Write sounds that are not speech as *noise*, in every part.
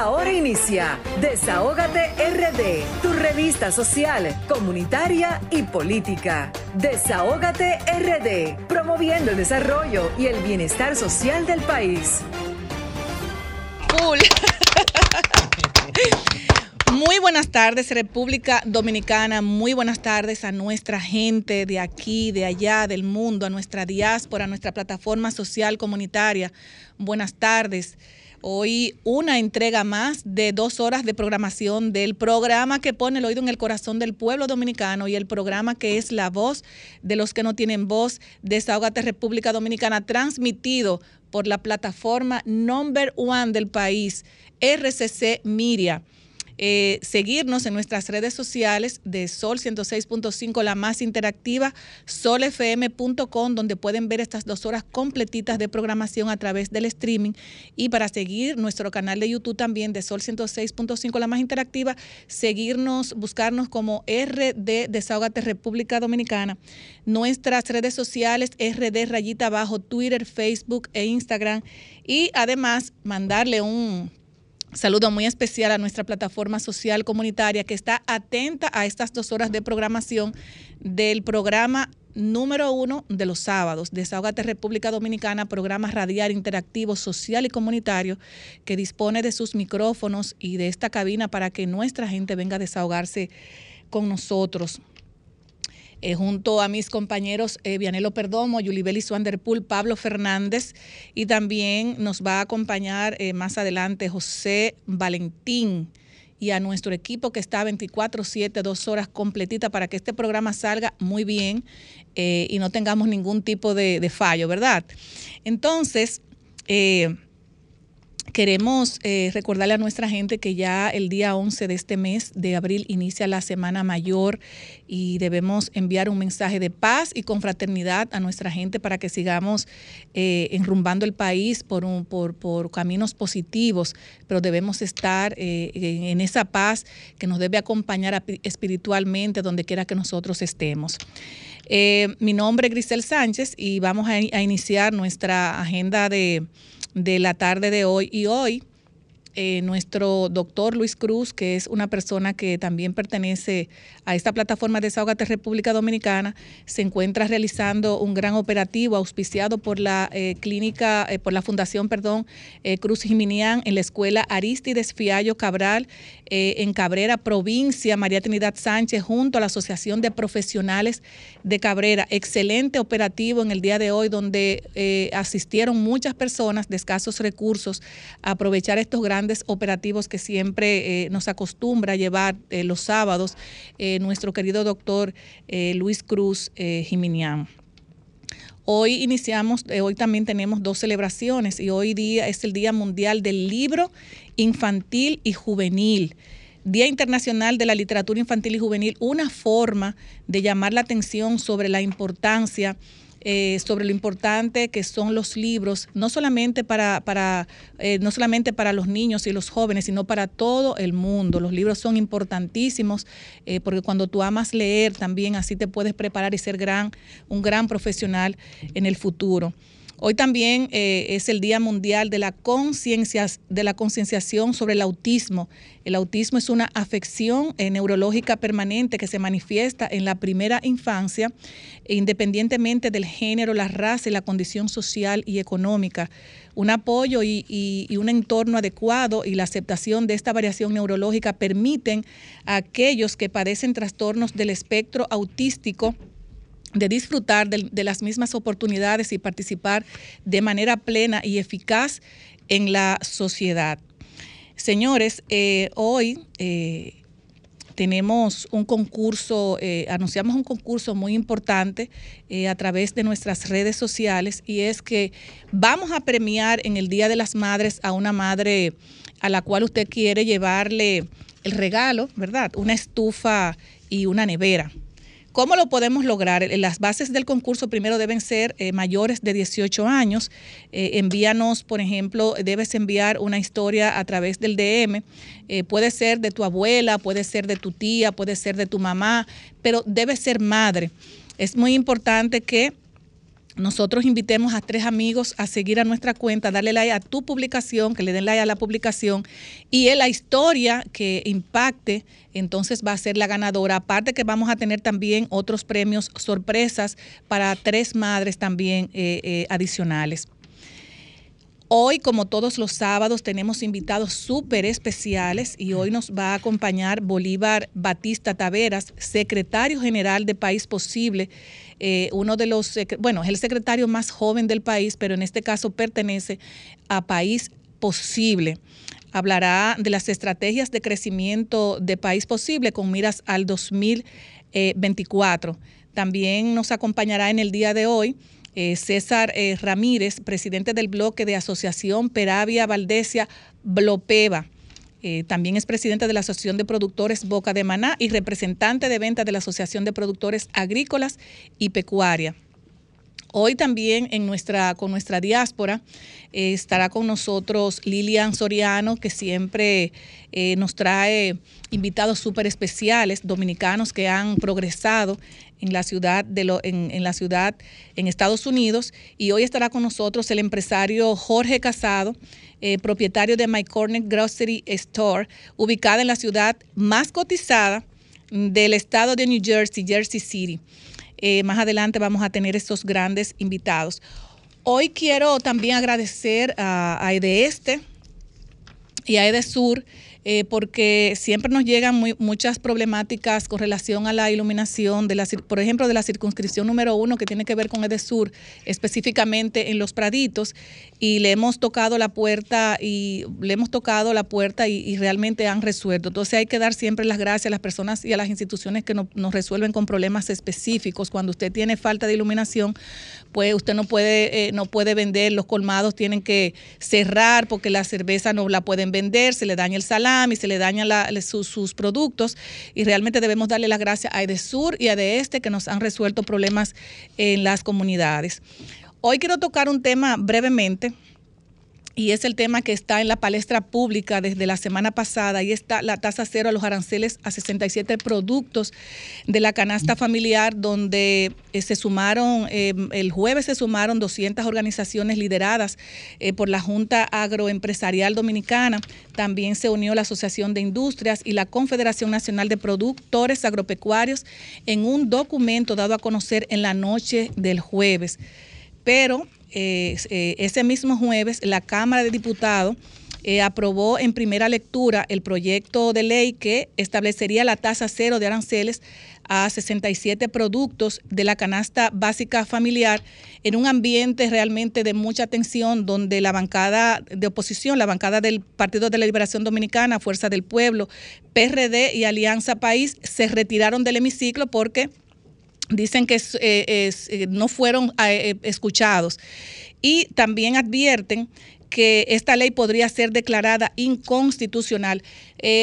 Ahora inicia Desahógate RD, tu revista social, comunitaria y política. Desahógate RD, promoviendo el desarrollo y el bienestar social del país. *laughs* Muy buenas tardes, República Dominicana. Muy buenas tardes a nuestra gente de aquí, de allá, del mundo, a nuestra diáspora, a nuestra plataforma social comunitaria. Buenas tardes. Hoy una entrega más de dos horas de programación del programa que pone el oído en el corazón del pueblo dominicano y el programa que es la voz de los que no tienen voz, Desahogate República Dominicana, transmitido por la plataforma number one del país, RCC Miria. Eh, seguirnos en nuestras redes sociales de Sol 106.5, la más interactiva, solfm.com, donde pueden ver estas dos horas completitas de programación a través del streaming. Y para seguir nuestro canal de YouTube también de Sol 106.5, la más interactiva, seguirnos, buscarnos como RD Desahogate República Dominicana. Nuestras redes sociales, RD Rayita Abajo, Twitter, Facebook e Instagram. Y además mandarle un Saludo muy especial a nuestra plataforma social comunitaria que está atenta a estas dos horas de programación del programa número uno de los sábados, Desahogate República Dominicana, programa radial interactivo, social y comunitario que dispone de sus micrófonos y de esta cabina para que nuestra gente venga a desahogarse con nosotros. Eh, junto a mis compañeros eh, Vianelo Perdomo, Yulibeli Swanderpool, Pablo Fernández y también nos va a acompañar eh, más adelante José Valentín y a nuestro equipo que está 24/7, dos horas completita para que este programa salga muy bien y no tengamos ningún tipo de, de fallo, ¿verdad? Entonces, Queremos eh, recordarle a nuestra gente que ya el día 11 de este mes de abril inicia la Semana Mayor y debemos enviar un mensaje de paz y confraternidad a nuestra gente para que sigamos eh, enrumbando el país por, por, caminos positivos, pero debemos estar eh, en esa paz que nos debe acompañar espiritualmente donde quiera que nosotros estemos. mi nombre es Grisel Sánchez y vamos a iniciar nuestra agenda de de la tarde de hoy. Y hoy eh, nuestro doctor Luis Cruz, que es una persona que también pertenece a esta plataforma de Desahogate República Dominicana, se encuentra realizando un gran operativo auspiciado por la eh, clínica, eh, por la Fundación, perdón, Cruz Jiminián en la escuela Aristides Fiallo Cabral en Cabrera, provincia, María Trinidad Sánchez, junto a la Asociación de Profesionales de Cabrera. Excelente operativo en el día de hoy, donde asistieron muchas personas de escasos recursos a aprovechar estos grandes operativos que siempre eh, nos acostumbra a llevar eh, los sábados eh, nuestro querido doctor Luis Cruz Jiminián. Hoy iniciamos, hoy también tenemos dos celebraciones y hoy día es el Día Mundial del Libro Infantil y Juvenil. Día Internacional de la Literatura Infantil y Juvenil, una forma de llamar la atención sobre la importancia eh, sobre lo importante que son los libros, no solamente para, para eh, no solamente para los niños y los jóvenes, sino para todo el mundo. Los libros son importantísimos eh, porque cuando tú amas leer también así te puedes preparar y ser gran, un gran profesional en el futuro. Hoy también eh, es el Día Mundial de la, de la concienciación sobre el autismo. El autismo es una afección eh, neurológica permanente que se manifiesta en la primera infancia, independientemente del género, la raza y la condición social y económica. Un apoyo y, un entorno adecuado y la aceptación de esta variación neurológica permiten a aquellos que padecen trastornos del espectro autístico de disfrutar de, las mismas oportunidades y participar de manera plena y eficaz en la sociedad. Señores, eh, hoy eh, tenemos un concurso, eh, anunciamos un concurso muy importante a través de nuestras redes sociales y es que vamos a premiar en el Día de las Madres a una madre a la cual usted quiere llevarle el regalo, ¿verdad? Una estufa y una nevera. ¿Cómo lo podemos lograr? Eh, las bases del concurso primero deben ser eh, mayores de 18 años. Eh, envíanos, por ejemplo, debes enviar una historia a través del DM. puede ser de tu abuela, puede ser de tu tía, puede ser de tu mamá, pero debe ser madre. Es muy importante que nosotros invitemos a tres amigos a seguir a nuestra cuenta, darle like a tu publicación, que le den like a la publicación y en la historia que impacte, entonces va a ser la ganadora. Aparte que vamos a tener también otros premios sorpresas para tres madres también eh, eh, adicionales. Hoy, como todos los sábados, tenemos invitados súper especiales y hoy nos va a acompañar Bolívar Batista Taveras, secretario general de País Posible, eh, uno de los, bueno, es el secretario más joven del país, pero en este caso pertenece a País Posible. Hablará de las estrategias de crecimiento de País Posible con miras al 2024. También nos acompañará en el día de hoy eh, César eh, Ramírez, presidente del bloque de Asociación Peravia Valdesia Blopeva. Eh, también es presidente de la Asociación de Productores Boca de Maná y representante de venta de la Asociación de Productores Agrícolas y Pecuaria. Hoy también en nuestra, con nuestra diáspora estará con nosotros Lilian Soriano, que siempre nos trae invitados súper especiales, dominicanos que han progresado en la ciudad de lo, en, la ciudad en Estados Unidos y hoy estará con nosotros el empresario Jorge Casado, eh, propietario de My Corner Grocery Store, ubicada en la ciudad más cotizada del estado de New Jersey, Jersey City. Eh, más adelante vamos a tener estos grandes invitados. Hoy quiero también agradecer a, a Este y a EDESUR eh, porque siempre nos llegan muchas problemáticas con relación a la iluminación, de la, por ejemplo, de la circunscripción número uno que tiene que ver con Edesur, específicamente en los Praditos, y le hemos tocado la puerta y le hemos tocado la puerta y, realmente han resuelto. Entonces hay que dar siempre las gracias a las personas y a las instituciones que nos resuelven con problemas específicos. Cuando usted tiene falta de iluminación, pues usted no puede, eh, no puede vender, los colmados tienen que cerrar porque la cerveza no la pueden vender, se le daña el salami, se le dañan sus, productos y realmente debemos darle las gracias a Edesur y a De Este que nos han resuelto problemas en las comunidades. Hoy quiero tocar un tema brevemente y es el tema que está en la palestra pública desde la semana pasada y está la tasa cero a los aranceles a 67 productos de la canasta familiar donde eh, se sumaron, eh, el jueves se sumaron 200 organizaciones lideradas eh, por la Junta Agroempresarial Dominicana, también se unió la Asociación de Industrias y la Confederación Nacional de Productores Agropecuarios en un documento dado a conocer en la noche del jueves. Pero eh, eh, ese mismo jueves la Cámara de Diputados eh, aprobó en primera lectura el proyecto de ley que establecería la tasa cero de aranceles a 67 productos de la canasta básica familiar en un ambiente realmente de mucha tensión donde la bancada de oposición, la bancada del Partido de la Liberación Dominicana, Fuerza del Pueblo, PRD y Alianza País se retiraron del hemiciclo porque dicen que eh, eh, no fueron eh, escuchados. Y también advierten que esta ley podría ser declarada inconstitucional.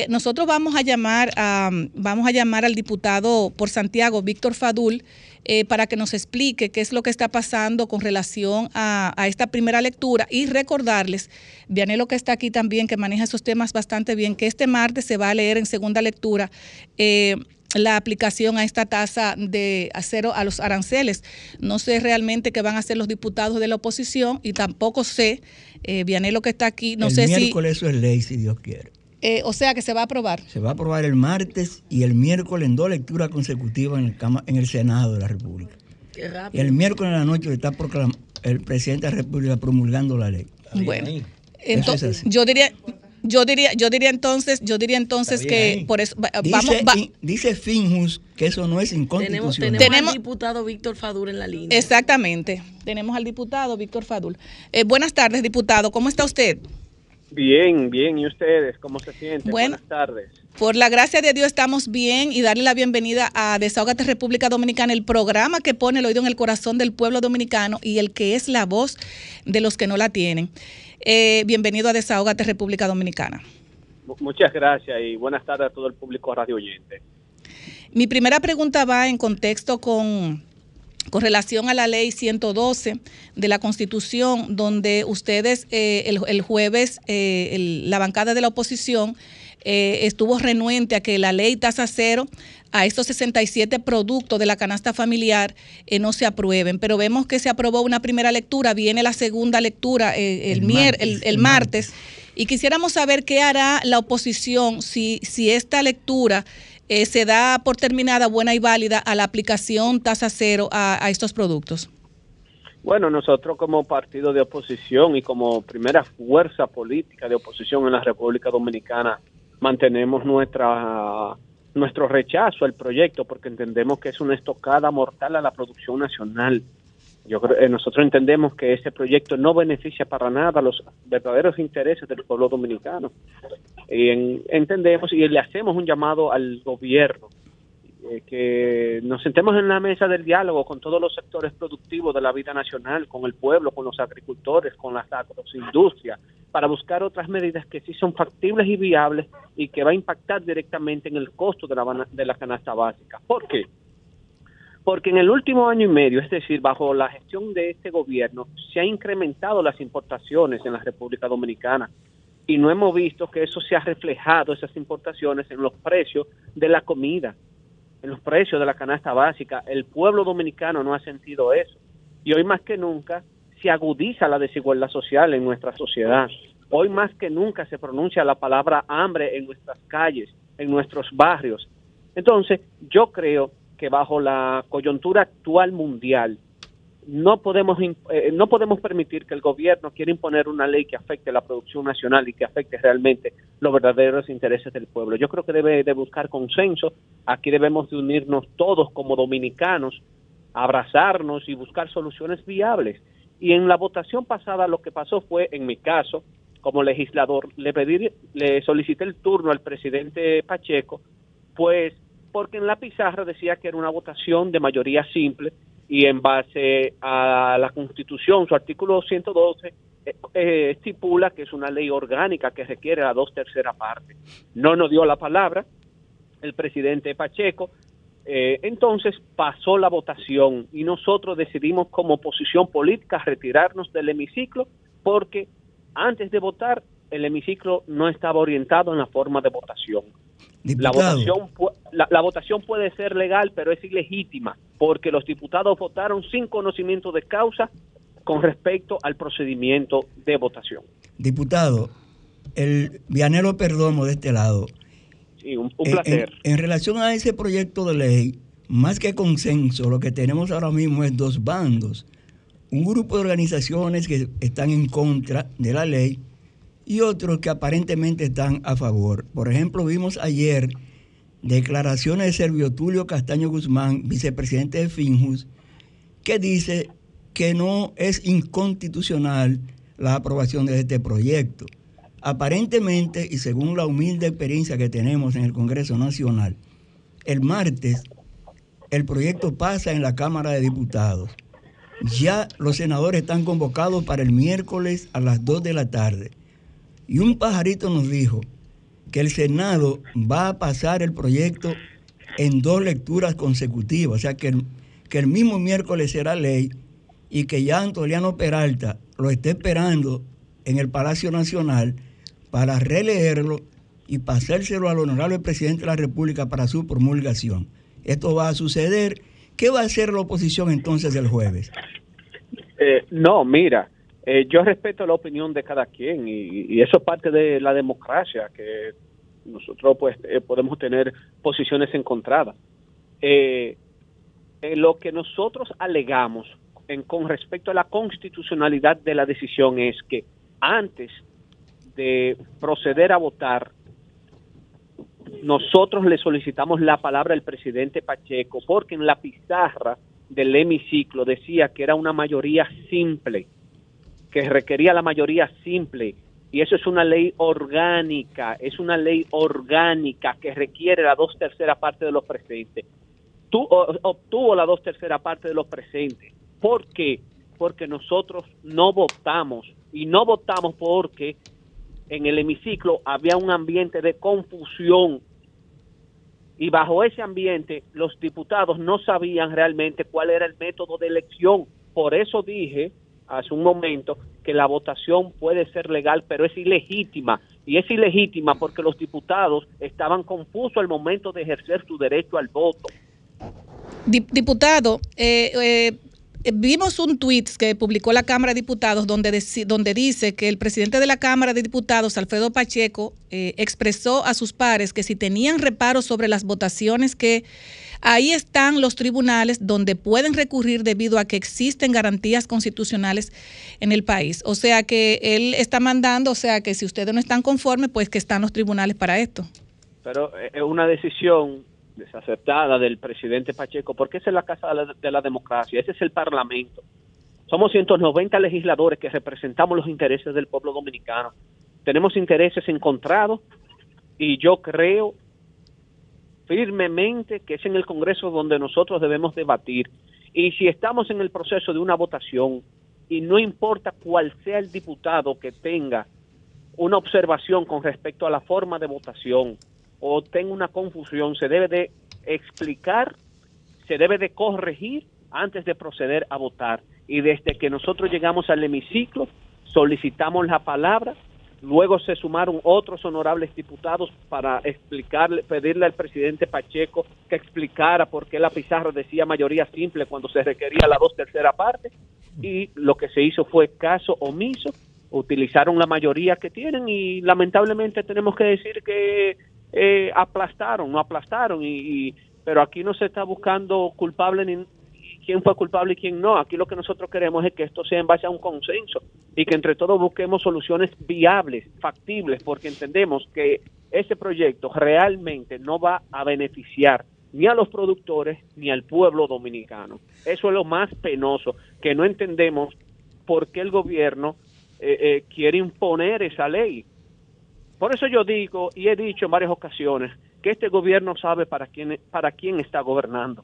nosotros vamos a llamar a, vamos a llamar al diputado por Santiago, Víctor Fadul, para que nos explique qué es lo que está pasando con relación a, esta primera lectura y recordarles, Vianelo que está aquí también, que maneja esos temas bastante bien, que este martes se va a leer en segunda lectura la aplicación a esta tasa de acero a los aranceles. No sé realmente qué van a hacer los diputados de la oposición y tampoco sé, eh, Vianelo que está aquí, no sé si... El miércoles eso es ley, si Dios quiere. Eh, o sea que se va a aprobar. Se va a aprobar el martes y el miércoles en dos lecturas consecutivas en el, en el Senado de la República. Y el miércoles en la noche está el presidente de la República promulgando la ley. Bueno, entonces yo diría, yo diría, yo diría entonces, yo diría entonces que por eso vamos. Dice Finjus que eso no es inconstitucional. Tenemos, al diputado Víctor Fadul en la línea. Exactamente. Tenemos al diputado Víctor Fadul. Eh, buenas tardes, diputado. ¿Cómo está usted? Bien, bien. ¿Y ustedes? ¿Cómo se sienten? buenas tardes. Por la gracia de Dios estamos bien y darle la bienvenida a Desahogate República Dominicana, el programa que pone el oído en el corazón del pueblo dominicano y el que es la voz de los que no la tienen. Eh, bienvenido a Desahogate República Dominicana. Muchas gracias y buenas tardes a todo el público radio oyente. Mi primera pregunta va en contexto con, con relación a la ley 112 de la Constitución, donde ustedes eh, el, jueves, eh, la bancada de la oposición, estuvo renuente a que la ley tasa cero a estos 67 productos de la canasta familiar eh, no se aprueben. Pero vemos que se aprobó una primera lectura, viene la segunda lectura eh, el, el, martes, Y quisiéramos saber qué hará la oposición si, si esta lectura eh, se da por terminada buena y válida a la aplicación tasa cero a estos productos. Bueno, nosotros como partido de oposición y como primera fuerza política de oposición en la República Dominicana mantenemos nuestra nuestro rechazo al proyecto porque entendemos que es una estocada mortal a la producción nacional. Yo creo, eh, nosotros entendemos que ese proyecto no beneficia para nada los verdaderos intereses del pueblo dominicano. Y entendemos y le hacemos un llamado al gobierno eh, que nos sentemos en la mesa del diálogo con todos los sectores productivos de la vida nacional, con el pueblo, con los agricultores, con las agroindustrias, para buscar otras medidas que sí son factibles y viables y que va a impactar directamente en el costo de la, canasta básica. ¿Por qué? Porque en el último año y medio, es decir, bajo la gestión de este gobierno, se han incrementado las importaciones en la República Dominicana y no hemos visto que eso se ha reflejado, esas importaciones, en los precios de la comida en los precios de la canasta básica. El pueblo dominicano no ha sentido eso. Y hoy más que nunca se agudiza la desigualdad social en nuestra sociedad. Hoy más que nunca se pronuncia la palabra hambre en nuestras calles, en nuestros barrios. Entonces, yo creo que bajo la coyuntura actual mundial, no podemos eh, no podemos permitir que el gobierno quiera imponer una ley que afecte la producción nacional y que afecte realmente los verdaderos intereses del pueblo. Yo creo que debe de buscar consenso. Aquí debemos de unirnos todos como dominicanos, abrazarnos y buscar soluciones viables. Y en la votación pasada lo que pasó fue, en mi caso, como legislador, le pedí, le solicité el turno al presidente Pacheco, pues porque en la pizarra decía que era una votación de mayoría simple y en base a la Constitución, su artículo 112 eh, eh, estipula que es una ley orgánica que requiere la dos terceras partes. No nos dio la palabra el presidente Pacheco, eh, entonces pasó la votación y nosotros decidimos como oposición política retirarnos del hemiciclo porque antes de votar el hemiciclo no estaba orientado en la forma de votación. La votación, la, votación puede ser legal, pero es ilegítima, porque los diputados votaron sin conocimiento de causa con respecto al procedimiento de votación. Diputado, el Vianero Perdomo de este lado. Sí, un, placer. En, relación a ese proyecto de ley, más que consenso, lo que tenemos ahora mismo es dos bandos. Un grupo de organizaciones que están en contra de la ley y otros que aparentemente están a favor. Por ejemplo, vimos ayer declaraciones de Servio Tulio Castaño Guzmán, vicepresidente de Finjus, que dice que no es inconstitucional la aprobación de este proyecto. Aparentemente, y según la humilde experiencia que tenemos en el Congreso Nacional, el martes el proyecto pasa en la Cámara de Diputados. Ya los senadores están convocados para el miércoles a las 2 de la tarde. Y un pajarito nos dijo que el Senado va a pasar el proyecto en dos lecturas consecutivas, o sea que el, que el mismo miércoles será ley y que ya Antoliano Peralta lo esté esperando en el Palacio Nacional para releerlo y pasárselo al honorable presidente de la República para su promulgación. Esto va a suceder. ¿Qué va a hacer la oposición entonces el jueves? Eh, no, mira, eh, yo respeto la opinión de cada quien y, eso es parte de la democracia, que nosotros pues eh, podemos tener posiciones encontradas. Eh, lo que nosotros alegamos en, con respecto a la constitucionalidad de la decisión es que antes de proceder a votar, nosotros le solicitamos la palabra al presidente Pacheco porque en la pizarra del hemiciclo decía que era una mayoría simple que requería la mayoría simple y eso es una ley orgánica, es una ley orgánica que requiere la dos terceras partes de los presentes. Tú, obtuvo la dos terceras partes de los presentes. ¿Por qué? Porque nosotros no votamos y no votamos porque en el hemiciclo había un ambiente de confusión y bajo ese ambiente los diputados no sabían realmente cuál era el método de elección. Por eso dije hace un momento que la votación puede ser legal, pero es ilegítima, y es ilegítima porque los diputados estaban confusos al momento de ejercer su derecho al voto. Diputado, eh, eh, vimos un tuit que publicó la Cámara de Diputados donde, donde dice que el presidente de la Cámara de Diputados, Alfredo Pacheco, eh, expresó a sus pares que si tenían reparos sobre las votaciones que ahí están los tribunales donde pueden recurrir debido a que existen garantías constitucionales en el país. O sea que él está mandando, o sea que si ustedes no están conformes, pues que están los tribunales para esto. Pero es una decisión desacertada del presidente Pacheco, porque esa es la casa de la, democracia, ese es el Parlamento. Somos 190 legisladores que representamos los intereses del pueblo dominicano. Tenemos intereses encontrados y yo creo firmemente que es en el Congreso donde nosotros debemos debatir. Y si estamos en el proceso de una votación y no importa cuál sea el diputado que tenga una observación con respecto a la forma de votación, o tenga una confusión, se debe de explicar, se debe de corregir antes de proceder a votar. Y desde que nosotros llegamos al hemiciclo, solicitamos la palabra, luego se sumaron otros honorables diputados para explicarle, pedirle al presidente Pacheco que explicara por qué la pizarra decía mayoría simple cuando se requería la dos tercera parte, y lo que se hizo fue caso omiso, utilizaron la mayoría que tienen y lamentablemente tenemos que decir que eh, aplastaron, no aplastaron, y, pero aquí no se está buscando culpable ni quién fue culpable y quién no. Aquí lo que nosotros queremos es que esto sea en base a un consenso y que entre todos busquemos soluciones viables, factibles, porque entendemos que ese proyecto realmente no va a beneficiar ni a los productores ni al pueblo dominicano. Eso es lo más penoso, que no entendemos por qué el gobierno eh, eh, quiere imponer esa ley. Por eso yo digo y he dicho en varias ocasiones que este gobierno sabe para quién, para quién está gobernando.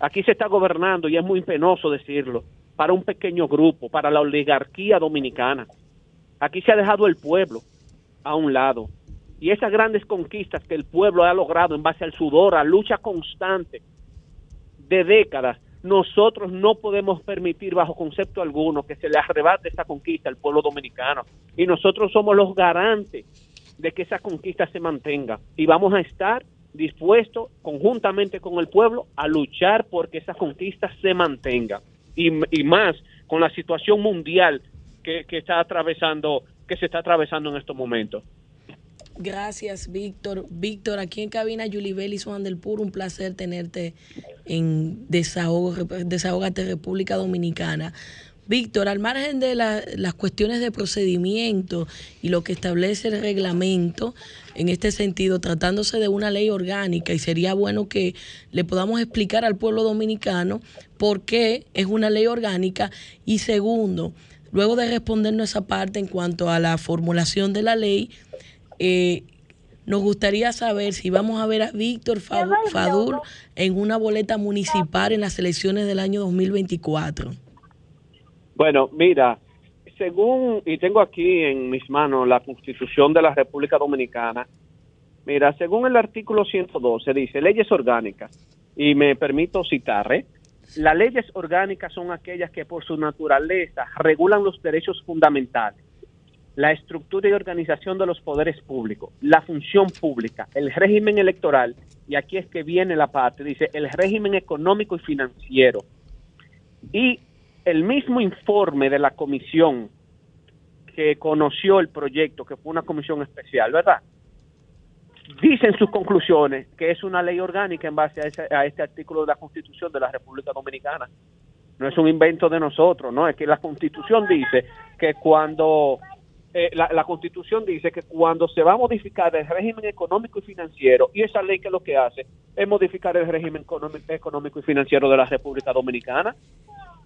Aquí se está gobernando, y es muy penoso decirlo, para un pequeño grupo, para la oligarquía dominicana. Aquí se ha dejado el pueblo a un lado. Y esas grandes conquistas que el pueblo ha logrado en base al sudor, a lucha constante de décadas, nosotros no podemos permitir bajo concepto alguno que se le arrebate esa conquista al pueblo dominicano. Y nosotros somos los garantes de que esa conquista se mantenga y vamos a estar dispuestos conjuntamente con el pueblo a luchar porque esa conquista se mantenga y, más con la situación mundial que, está atravesando que se está atravesando en estos momentos. Gracias, Víctor. Víctor, aquí en cabina, Julie Bellis, Juan del Puro, un placer tenerte en Desahogate República Dominicana. Víctor, al margen de las cuestiones de procedimiento y lo que establece el reglamento, en este sentido, tratándose de una ley orgánica, y sería bueno que le podamos explicar al pueblo dominicano por qué es una ley orgánica. Y segundo, luego de respondernos esa parte en cuanto a la formulación de la ley, eh, nos gustaría saber si vamos a ver a Víctor Fadur en una boleta municipal en las elecciones del año 2024. Bueno, mira, según, y tengo aquí en mis manos la Constitución de la República Dominicana, mira, según el artículo 112 dice leyes orgánicas, y me permito citar, ¿eh? las leyes orgánicas son aquellas que por su naturaleza regulan los derechos fundamentales, la estructura y organización de los poderes públicos, la función pública, el régimen electoral, y aquí es que viene la parte, dice el régimen económico y financiero, y el mismo informe de la comisión que conoció el proyecto, que fue una comisión especial, ¿verdad? Dice en sus conclusiones que es una ley orgánica en base a, este artículo de la Constitución de la República Dominicana. No es un invento de nosotros, ¿no? Es que la Constitución dice que cuando eh, la, Constitución dice que cuando se va a modificar el régimen económico y financiero, y esa ley que lo que hace es modificar el régimen económico y financiero de la República Dominicana,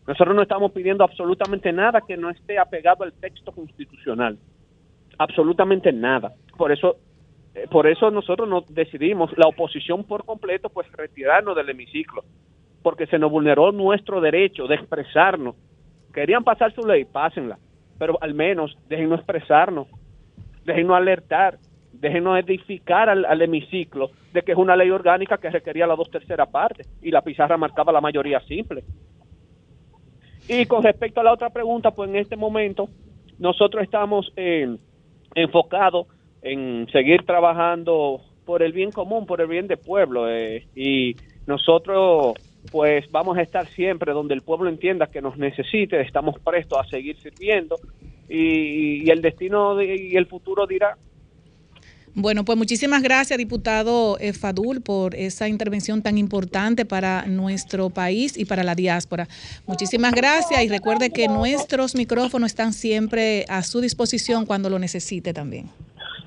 nosotros no estamos pidiendo absolutamente nada que no esté apegado al texto constitucional. Absolutamente nada. Por eso eh, por eso nosotros nos decidimos, la oposición por completo, pues retirarnos del hemiciclo, porque se nos vulneró nuestro derecho de expresarnos. Querían pasar su ley, pásenla, pero al menos déjenos expresarnos, déjenos alertar, déjenos edificar al, al, hemiciclo de que es una ley orgánica que requería la dos terceras partes y la pizarra marcaba la mayoría simple. Y con respecto a la otra pregunta, pues en este momento nosotros estamos eh, enfocados en seguir trabajando por el bien común, por el bien del pueblo. eh, y nosotros, pues, vamos a estar siempre donde el pueblo entienda que nos necesite, estamos prestos a seguir sirviendo y, el destino de- y el futuro dirá. Bueno, pues muchísimas gracias, diputado eh, Fadul, por esa intervención tan importante para nuestro país y para la diáspora. Muchísimas gracias y recuerde que nuestros micrófonos están siempre a su disposición cuando lo necesite también.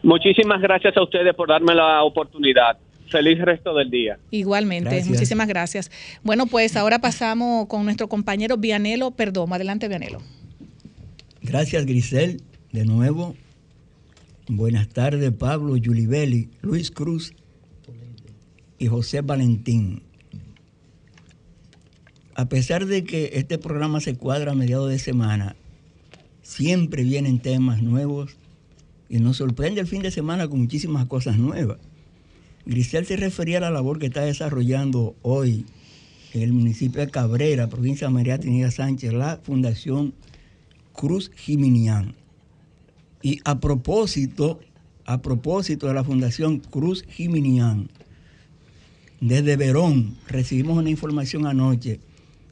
Muchísimas gracias a ustedes por darme la oportunidad. Feliz resto del día. Igualmente, Gracias. muchísimas gracias. Bueno, pues ahora pasamos con nuestro compañero Vianelo Perdomo. Adelante, Vianelo. Gracias, Grisel. De nuevo, buenas tardes, Pablo, Yulibeli, Luis Cruz y José Valentín. A pesar de que este programa se cuadra a mediados de semana, siempre vienen temas nuevos y nos sorprende el fin de semana con muchísimas cosas nuevas. Grisel se refería a la labor que está desarrollando hoy en el municipio de Cabrera, provincia de María Trinidad Sánchez, la Fundación Cruz Jiminián. Y a propósito, a propósito de la Fundación Cruz Jiminián, desde Verón recibimos una información anoche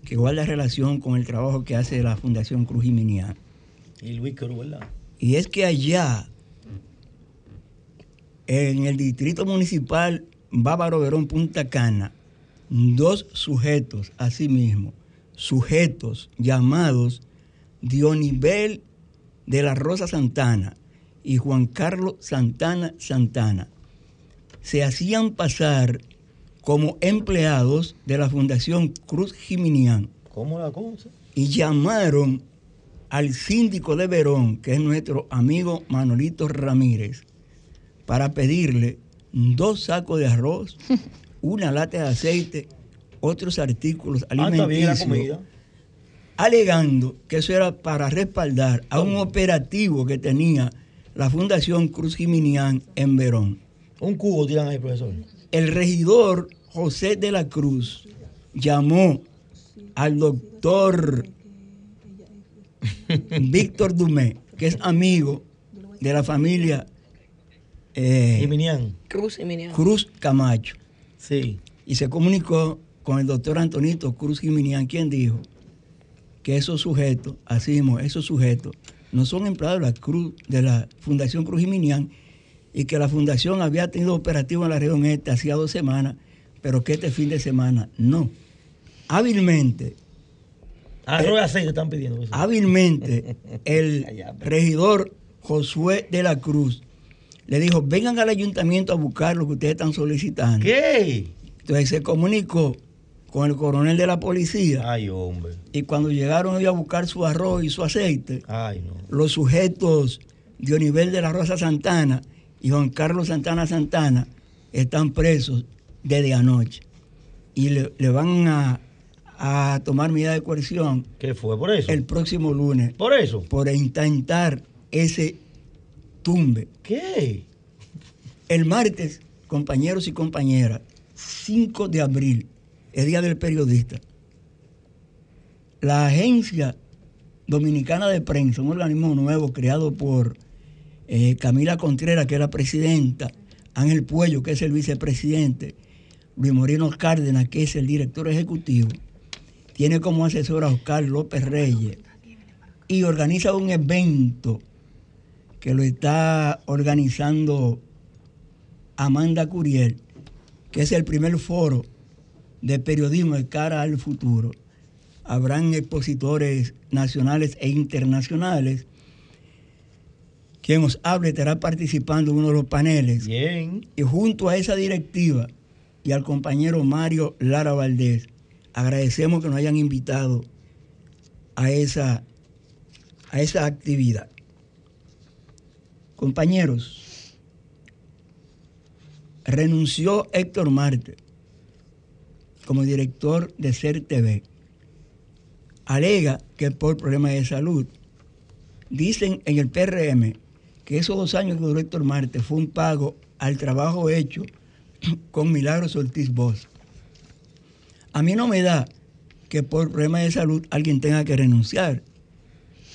que guarda relación con el trabajo que hace la Fundación Cruz Jiminián. Y Luis ¿verdad? Y es que allá, en el distrito municipal Bávaro Verón Punta Cana, dos sujetos, asimismo, sujetos llamados Dionibel de la Rosa Santana y Juan Carlos Santana Santana, se hacían pasar como empleados de la Fundación Cruz Jiminián ¿Cómo la cosa? y llamaron al síndico de Verón, que es nuestro amigo Manolito Ramírez, para pedirle dos sacos de arroz, *laughs* una lata de aceite, otros artículos Ah, está bien la alimenticios, comida. Alegando que eso era para respaldar a un operativo que tenía la Fundación Cruz Jiminián en Verón. Un cubo tiran ahí, profesor. El regidor José de la Cruz llamó al doctor *laughs* Víctor Dumé, que es amigo de la familia eh, Jiminián. Cruz y Minian. Cruz Camacho, Sí. y se comunicó con el doctor Antonito Cruz Jiminián, quien dijo que esos sujetos, así mismo, esos sujetos, no son empleados de la, Cruz, de la Fundación Cruz Jiminián y que la Fundación había tenido operativo en la región este hacía dos semanas, pero que este fin de semana no. Hábilmente, Arroz y aceite están pidiendo. hábilmente, *laughs* el regidor Josué de la Cruz le dijo, vengan al ayuntamiento a buscar lo que ustedes están solicitando. ¿Qué? Entonces se comunicó con el coronel de la policía Ay, hombre. y cuando llegaron ellos a buscar su arroz y su aceite, Ay, no. los sujetos Dionivel de la Rosa Santana y Juan Carlos Santana Santana están presos desde anoche y le, le van a, a tomar medida de coerción ¿Qué fue? ¿Por eso? el próximo lunes ¿Por eso? por intentar ese tumbe. ¿Qué? El martes, compañeros y compañeras, 5 de abril, el Día del Periodista, la Agencia Dominicana de Prensa, un organismo nuevo creado por eh, Camila Contreras, que es la presidenta, Ángel Puello, que es el vicepresidente, Luis Moreno Cárdenas, que es el director ejecutivo, tiene como asesor a Oscar López Reyes y organiza un evento que lo está organizando Amanda Curiel, que es el primer foro de periodismo de cara al futuro. Habrán expositores nacionales e internacionales. Quien os hable estará participando en uno de los paneles. Bien. Y junto a esa directiva y al compañero Mario Lara Valdés, agradecemos que nos hayan invitado a esa, a esa actividad. Compañeros, renunció Héctor Marte como director de CER TV. Alega que por problemas de salud. Dicen en el PRM que esos dos años que duró Héctor Marte fue un pago al trabajo hecho *clears throat* con Milagros Ortiz Bosch. A mí no me da que por problemas de salud alguien tenga que renunciar.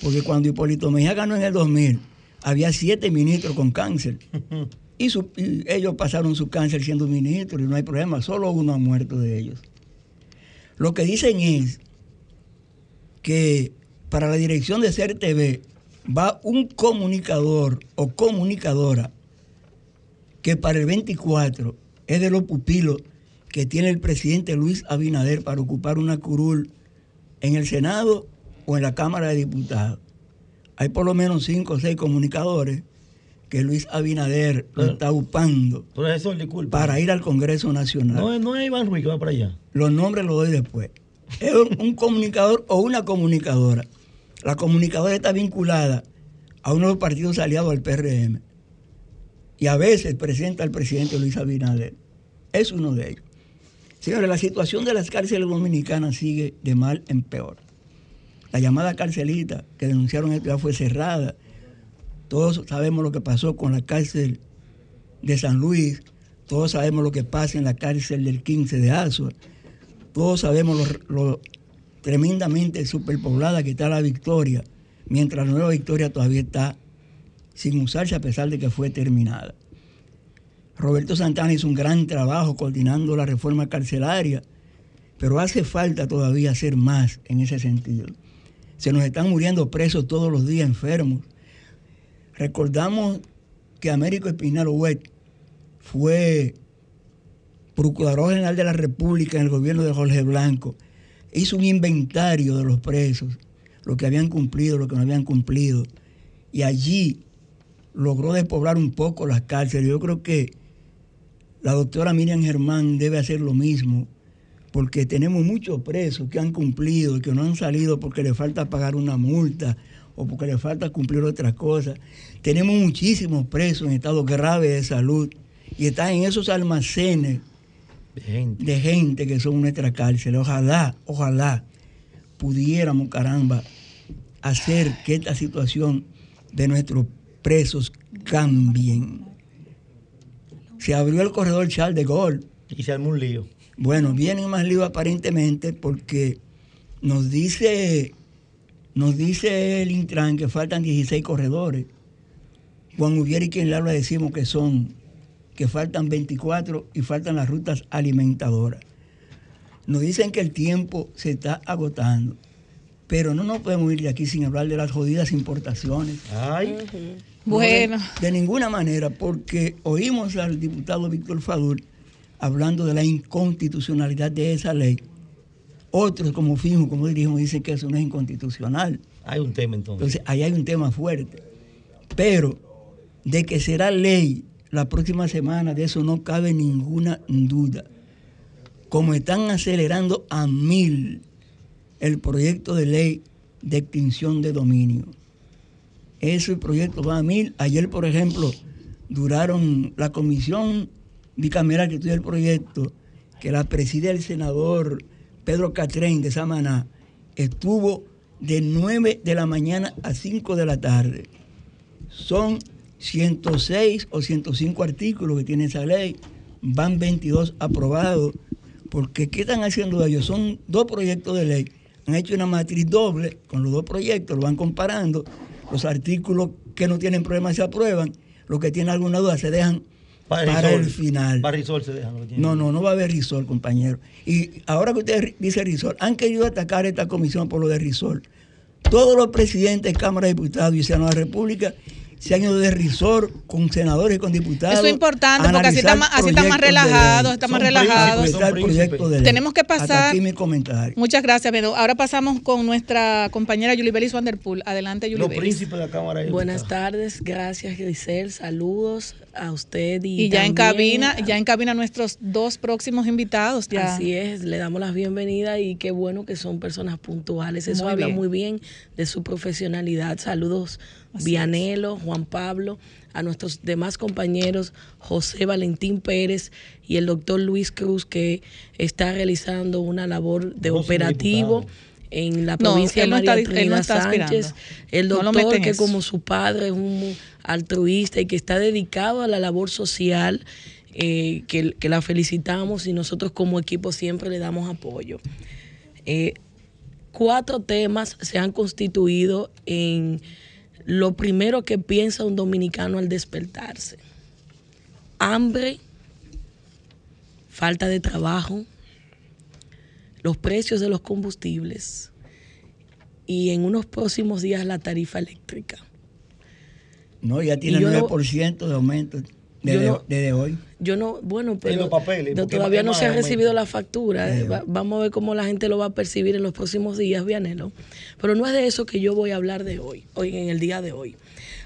Porque cuando Hipólito Mejía ganó en el 2000, había siete ministros con cáncer. *laughs* Y, su- y ellos pasaron su cáncer siendo ministros y no hay problema, solo uno ha muerto de ellos. Lo que dicen es que para la dirección de CERTV va un comunicador o comunicadora que para el 24 es de los pupilos que tiene el presidente Luis Abinader para ocupar una curul en el Senado o en la Cámara de Diputados. Hay por lo menos cinco o seis comunicadores que Luis Abinader lo Pero- está upando Profesor, disculpe. para ir al Congreso Nacional. No, no es Iván Ruiz que va para allá. Los nombres los doy después. Es un, un comunicador o una comunicadora. La comunicadora está vinculada a uno de los partidos aliados al PRM. Y a veces presenta al presidente Luis Abinader. Es uno de ellos. Señores, la situación de las cárceles dominicanas sigue de mal en peor. La llamada carcelita que denunciaron esto ya fue cerrada. Todos sabemos lo que pasó con la cárcel de San Luis. Todos sabemos lo que pasa en la cárcel del 15 de Azua. Todos sabemos lo, lo tremendamente superpoblada que está la Victoria, mientras la nueva Victoria todavía está sin usarse a pesar de que fue terminada. Roberto Santana hizo un gran trabajo coordinando la reforma carcelaria, pero hace falta todavía hacer más en ese sentido. Se nos están muriendo presos todos los días enfermos. Recordamos que Américo Espinal Huet fue Procurador General de la República en el gobierno de Jorge Blanco. Hizo un inventario de los presos, lo que habían cumplido, lo que no habían cumplido. Y allí logró despoblar un poco las cárceles. Yo creo que la doctora Miriam Germán debe hacer lo mismo, porque tenemos muchos presos que han cumplido que no han salido porque le falta pagar una multa o porque le falta cumplir otra cosa. Tenemos muchísimos presos en estado grave de salud y están en esos almacenes De gente. de gente que son nuestras cárceles. Ojalá, ojalá pudiéramos, caramba, hacer que esta situación de nuestros presos cambien. Se abrió el corredor Charles de Gaulle. Y se armó un lío. Bueno, vienen más líos aparentemente porque nos dice, nos dice el Intran que faltan 16 corredores. Juan Ubier y quien le habla decimos que son, que faltan 24 y faltan las rutas alimentadoras. Nos dicen que el tiempo se está agotando, pero no nos podemos ir de aquí sin hablar de las jodidas importaciones. Ay, Bueno, No, de, de ninguna manera, porque oímos al diputado Víctor Fadul hablando de la inconstitucionalidad de esa ley. Otros, como Fijo, como dirigimos, dicen que eso no es inconstitucional. hay un tema entonces. Entonces, ahí hay un tema fuerte. Pero de que será ley la próxima semana, de eso no cabe ninguna duda. Como están acelerando a mil el proyecto de ley de extinción de dominio. Ese proyecto va a mil. Ayer, por ejemplo, duraron la comisión bicameral que estudia el proyecto, que la preside el senador Pedro Catrén de Samaná, estuvo de 9 de la mañana a 5 de la tarde. Son 106 o 105 artículos que tiene esa ley, van 22 aprobados, porque ¿qué están haciendo ellos? Son dos proyectos de ley, han hecho una matriz doble con los dos proyectos, lo van comparando, los artículos que no tienen problemas se aprueban, los que tienen alguna duda se dejan para, el final. Para Risol se que tienen. No, no, no va a haber risol, compañero. Y ahora que usted dice risol, han querido atacar esta comisión por lo de risol. Todos los presidentes de Cámara de Diputados y Senado de la República se han ido de risor con senadores y con diputados. Eso es importante, porque así está analizar más- así está más proyectos de ley. relajado, está más Son relajado. príncipes, está el Son proyecto príncipes. de ley. Tenemos que Hasta pasar- aquí mi comentario. muchas gracias. Bueno, ahora pasamos con nuestra compañera Yulibelis Vanderpool. Adelante, Los Yulibelis. príncipes de la Cámara de Buenas tardes, gracias Grisel, saludos a usted y, Y ya en cabina, a- ya en cabina nuestros dos próximos invitados. Ya. Así es, le damos las bienvenidas y qué bueno que son personas puntuales. Eso Muy habla bien. muy bien de su profesionalidad. Saludos, Así Vianelo, Juan Pablo, a nuestros demás compañeros, José Valentín Pérez y el doctor Luis Cruz, que está realizando una labor de operativo. En la provincia no de María está- no Sánchez, el doctor que eso. como su padre es un altruista y que está dedicado a la labor social, eh, que, que la felicitamos y nosotros como equipo siempre le damos apoyo. Eh, cuatro temas se han constituido en lo primero que piensa un dominicano al despertarse. Hambre, falta de trabajo, los precios de los combustibles y en unos próximos días la tarifa eléctrica. No, ya tiene Y yo 9% de aumento desde, yo no- desde hoy. Yo no, bueno, pero los papeles, no, porque todavía no se ha recibido la factura. Eh, va- vamos a ver cómo la gente lo va a percibir en los próximos días, Vianelo. Pero no es de eso que yo voy a hablar de hoy, hoy en el día de hoy.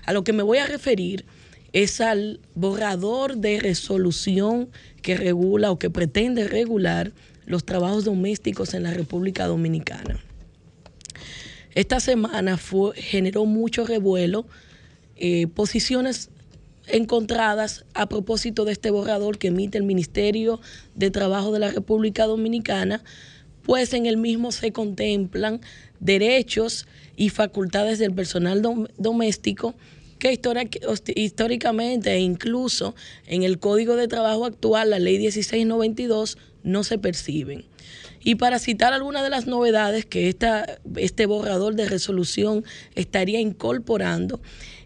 A lo que me voy a referir es al borrador de resolución que regula o que pretende regular los trabajos domésticos en la República Dominicana. Esta semana fue, generó mucho revuelo, eh, posiciones encontradas a propósito de este borrador que emite el Ministerio de Trabajo de la República Dominicana, pues en el mismo se contemplan derechos y facultades del personal dom- doméstico que históricamente e incluso en el Código de Trabajo actual, la Ley 1692, no se perciben. Y para citar algunas de las novedades que esta, este borrador de resolución estaría incorporando,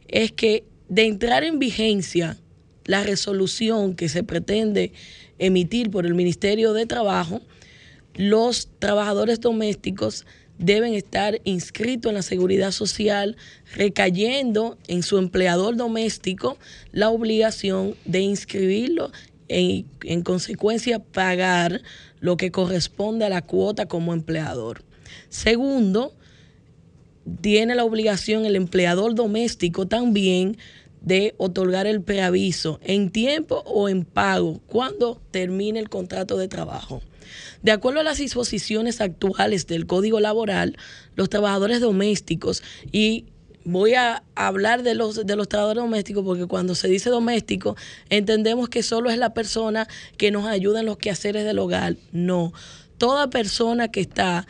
es que de entrar en vigencia la resolución que se pretende emitir por el Ministerio de Trabajo, los trabajadores domésticos deben estar inscritos en la seguridad social, recayendo en su empleador doméstico la obligación de inscribirlo y en consecuencia pagar lo que corresponde a la cuota como empleador. Segundo, tiene la obligación el empleador doméstico también de otorgar el preaviso en tiempo o en pago cuando termine el contrato de trabajo. De acuerdo a las disposiciones actuales del Código Laboral, los trabajadores domésticos y voy a hablar de los, de los trabajadores domésticos porque cuando se dice doméstico entendemos que solo es la persona que nos ayuda en los quehaceres del hogar. No, toda persona que está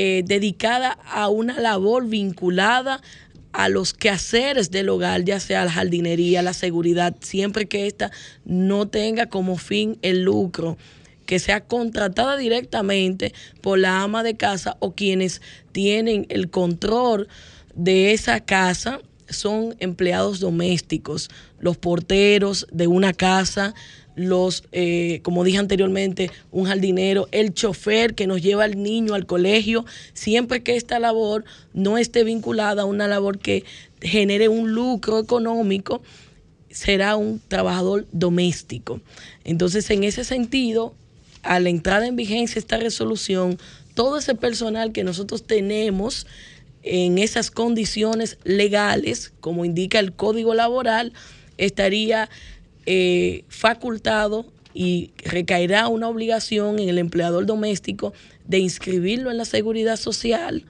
eh, dedicada a una labor vinculada a los quehaceres del hogar, ya sea la jardinería, la seguridad, siempre que ésta no tenga como fin el lucro, que sea contratada directamente por la ama de casa o quienes tienen el control de esa casa son empleados domésticos, los porteros de una casa, los, eh, como dije anteriormente, un jardinero, el chofer que nos lleva al niño al colegio, siempre que esta labor no esté vinculada a una labor que genere un lucro económico, será un trabajador doméstico. Entonces, en ese sentido, a la entrada en vigencia esta resolución, todo ese personal que nosotros tenemos en esas condiciones legales, como indica el Código Laboral, estaría eh, facultado y recaerá una obligación en el empleador doméstico de inscribirlo en la seguridad social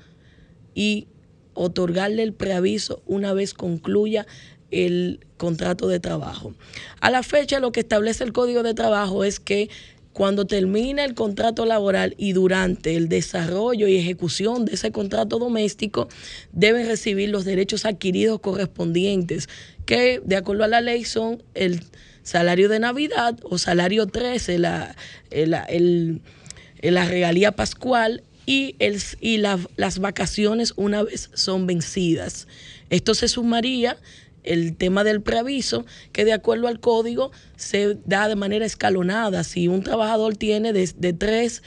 y otorgarle el preaviso una vez concluya el contrato de trabajo. A la fecha lo que establece el Código de Trabajo es que cuando termina el contrato laboral y durante el desarrollo y ejecución de ese contrato doméstico, deben recibir los derechos adquiridos correspondientes, que de acuerdo a la ley son el salario de Navidad o salario 13, la, el- el- la regalía pascual y, el, y la- las vacaciones una vez son vencidas. Esto se sumaría el tema del preaviso, que de acuerdo al código se da de manera escalonada. Si un trabajador tiene de, de tres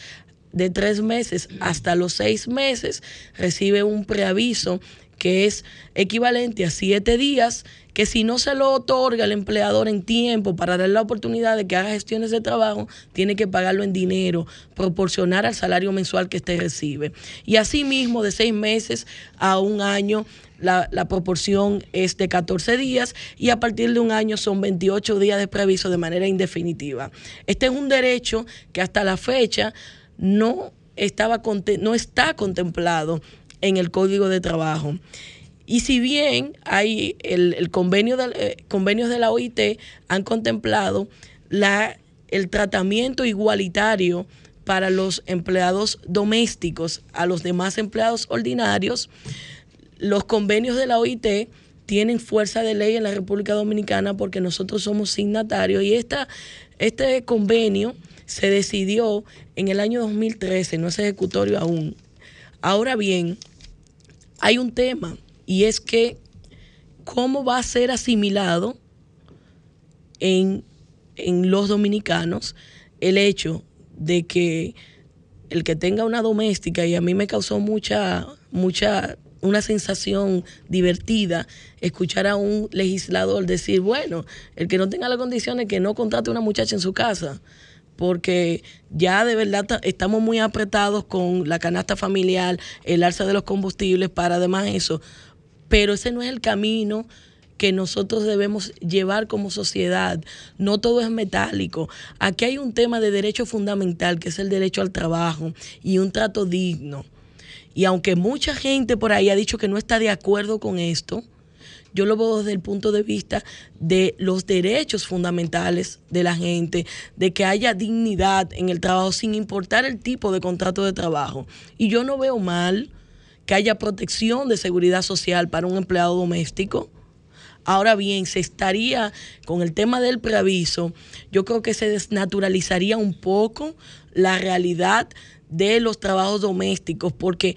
de tres meses hasta los seis meses, recibe un preaviso que es equivalente a siete días, que si no se lo otorga el empleador en tiempo para darle la oportunidad de que haga gestiones de trabajo, tiene que pagarlo en dinero, proporcionar al salario mensual que éste recibe. Y asimismo, de seis meses a un año, la, la proporción es de 14 días y a partir de un año son 28 días de preaviso de manera indefinitiva. Este es un derecho que hasta la fecha no, estaba, no está contemplado en el Código de Trabajo. Y si bien hay el, convenio de, eh, convenios de la OIT han contemplado la, el tratamiento igualitario para los empleados domésticos a los demás empleados ordinarios, los convenios de la OIT tienen fuerza de ley en la República Dominicana porque nosotros somos signatarios y esta, este convenio se decidió en el año 2013, no es ejecutorio aún. Ahora bien, hay un tema y es que cómo va a ser asimilado en, en los dominicanos el hecho de que el que tenga una doméstica, y a mí me causó mucha, mucha, una sensación divertida escuchar a un legislador decir, bueno, el que no tenga las condiciones, que no contrate una muchacha en su casa porque ya de verdad estamos muy apretados con la canasta familiar, el alza de los combustibles, para además eso. Pero ese no es el camino que nosotros debemos llevar como sociedad. No todo es metálico. Aquí hay un tema de derecho fundamental, que es el derecho al trabajo y un trato digno. Y aunque mucha gente por ahí ha dicho que no está de acuerdo con esto, yo lo veo desde el punto de vista de los derechos fundamentales de la gente, de que haya dignidad en el trabajo sin importar el tipo de contrato de trabajo. Y yo no veo mal que haya protección de seguridad social para un empleado doméstico. Ahora bien, se estaría con el tema del preaviso, yo creo que se desnaturalizaría un poco la realidad de los trabajos domésticos porque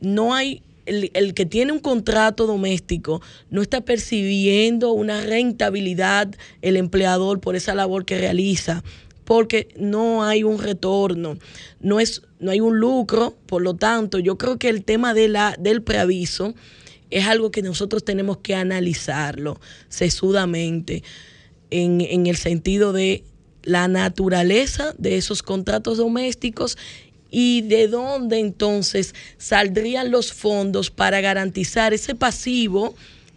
no hay el, que tiene un contrato doméstico no está percibiendo una rentabilidad el empleador por esa labor que realiza porque no hay un retorno, no, es, no hay un lucro, por lo tanto, yo creo que el tema de la, del preaviso es algo que nosotros tenemos que analizarlo sesudamente en, en el sentido de la naturaleza de esos contratos domésticos y de dónde entonces saldrían los fondos para garantizar ese pasivo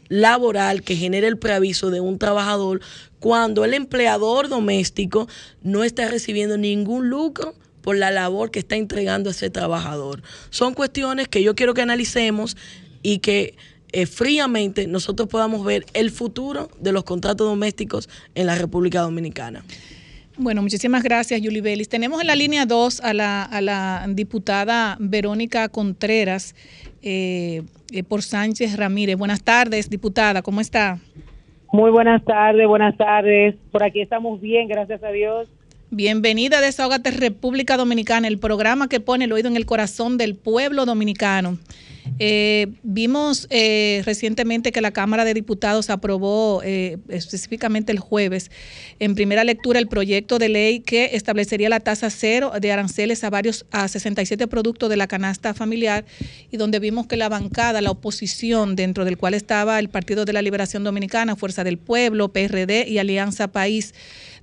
laboral que genera el preaviso de un trabajador cuando el empleador doméstico no está recibiendo ningún lucro por la labor que está entregando ese trabajador. Son cuestiones que yo quiero que analicemos y que eh, fríamente nosotros podamos ver el futuro de los contratos domésticos en la República Dominicana. Bueno, muchísimas gracias, Yuli Vélez. Tenemos en la línea 2 a la, a la diputada Verónica Contreras eh, eh, por Sánchez Ramírez. Buenas tardes, diputada, ¿cómo está? Muy buenas tardes, buenas tardes. Por aquí estamos bien, gracias a Dios. Bienvenida a Desahogate República Dominicana, el programa que pone el oído en el corazón del pueblo dominicano. Eh, vimos eh, recientemente que la Cámara de Diputados aprobó eh, específicamente el jueves en primera lectura el proyecto de ley que establecería la tasa cero de aranceles a varios a 67 productos de la canasta familiar y donde vimos que la bancada, la oposición dentro del cual estaba el Partido de la Liberación Dominicana, Fuerza del Pueblo, PRD y Alianza País,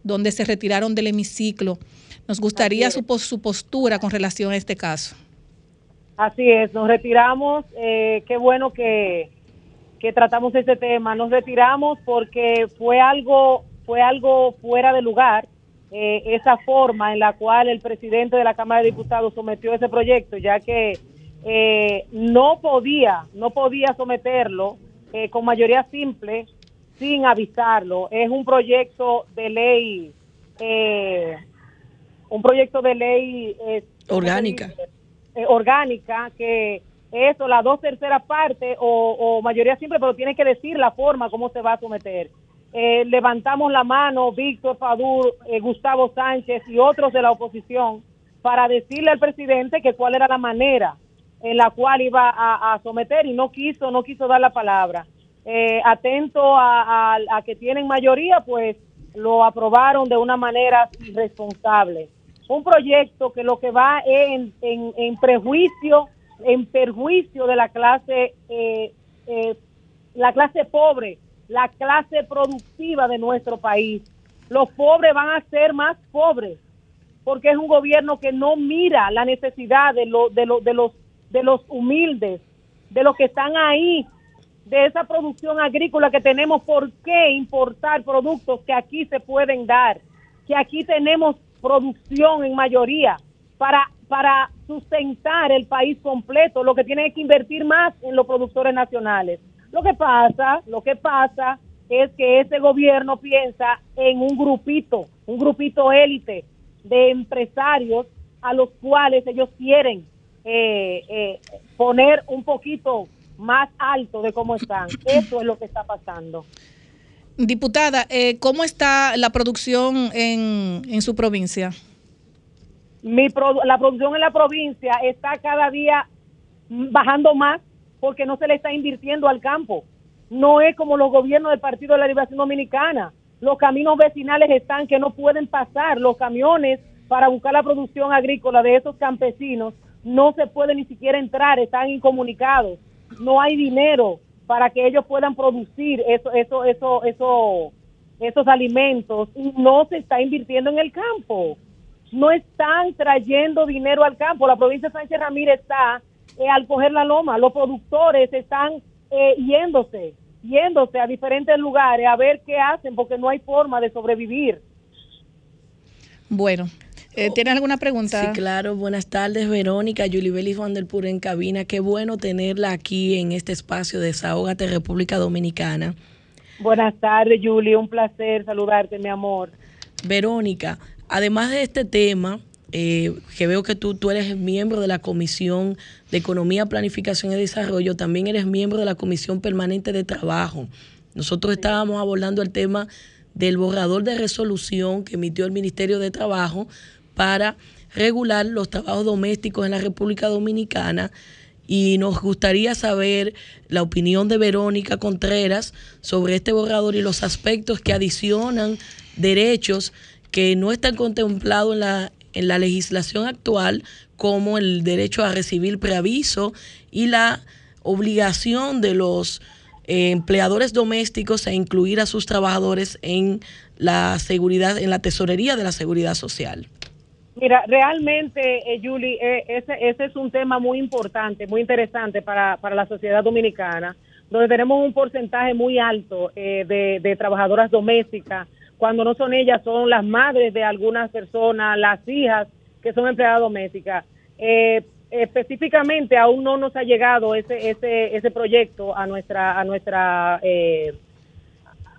donde se retiraron del hemiciclo. Nos gustaría su, su postura con relación a este caso. Así es, nos retiramos, eh, qué bueno que, que tratamos este tema, nos retiramos porque fue algo, fue algo fuera de lugar, eh, esa forma en la cual el presidente de la Cámara de Diputados sometió ese proyecto, ya que eh, no podía, no podía someterlo con mayoría simple sin avisarlo. Es un proyecto de ley, un proyecto de ley orgánica. Eh, orgánica, que eso, la dos terceras partes o, mayoría simple, pero tiene que decir la forma cómo se va a someter. Eh, levantamos la mano, Víctor Fadur, eh, Gustavo Sánchez y otros de la oposición para decirle al presidente que cuál era la manera en la cual iba a, someter y no quiso, no quiso dar la palabra. atento a, a que tienen mayoría, pues lo aprobaron de una manera irresponsable un proyecto que lo que va en, en, prejuicio, en perjuicio de la clase, eh, eh, la clase pobre, la clase productiva de nuestro país. Los pobres van a ser más pobres porque es un gobierno que no mira la necesidad de, lo, de, lo, de, los, de los humildes, de los que están ahí, de esa producción agrícola que tenemos. ¿Por qué importar productos que aquí se pueden dar? Que aquí tenemos producción en mayoría para, para sustentar el país completo, lo que tiene que invertir más en los productores nacionales. Lo que pasa, lo que pasa es que ese gobierno piensa en un grupito, un grupito élite de empresarios a los cuales ellos quieren eh, eh, poner un poquito más alto de cómo están. Eso es lo que está pasando. Diputada, eh, ¿cómo está la producción en, en su provincia? Mi la producción en la provincia está cada día bajando más porque no se le está invirtiendo al campo. no es como los gobiernos del Partido de la Liberación Dominicana. Los caminos vecinales están que no pueden pasar, los camiones para buscar la producción agrícola de esos campesinos no se puede ni siquiera entrar, están incomunicados, no hay dinero para que ellos puedan producir eso, eso, eso, eso, esos alimentos y no se está invirtiendo en el campo. No están trayendo dinero al campo. La provincia de Sánchez Ramírez está eh, al coger la loma. Los productores están eh, yéndose, yéndose a diferentes lugares a ver qué hacen porque no hay forma de sobrevivir. Bueno, eh, ¿Tienes alguna pregunta? Sí, claro. Buenas tardes, Verónica. Yulibeli Juan del Puro en cabina. Qué bueno tenerla aquí en este espacio de Desahógate República Dominicana. Buenas tardes, Yuli. Un placer saludarte, mi amor. Verónica, además de este tema, eh, que veo que tú, tú eres miembro de la Comisión de Economía, Planificación y Desarrollo, también eres miembro de la Comisión Permanente de Trabajo. Nosotros estábamos abordando el tema del borrador de resolución que emitió el Ministerio de Trabajo para regular los trabajos domésticos en la República Dominicana y nos gustaría saber la opinión de Verónica Contreras sobre este borrador y los aspectos que adicionan derechos que no están contemplados en la, en la legislación actual, como el derecho a recibir preaviso y la obligación de los eh, empleadores domésticos a incluir a sus trabajadores en la seguridad, en la tesorería de la seguridad social. Mira, realmente, eh, Julie, eh, ese, ese es un tema muy importante, muy interesante para, para la sociedad dominicana, donde tenemos un porcentaje muy alto eh, de, trabajadoras domésticas, cuando no son ellas, son las madres de algunas personas, las hijas que son empleadas domésticas. Eh, específicamente aún no nos ha llegado ese ese ese proyecto a nuestra a nuestra eh,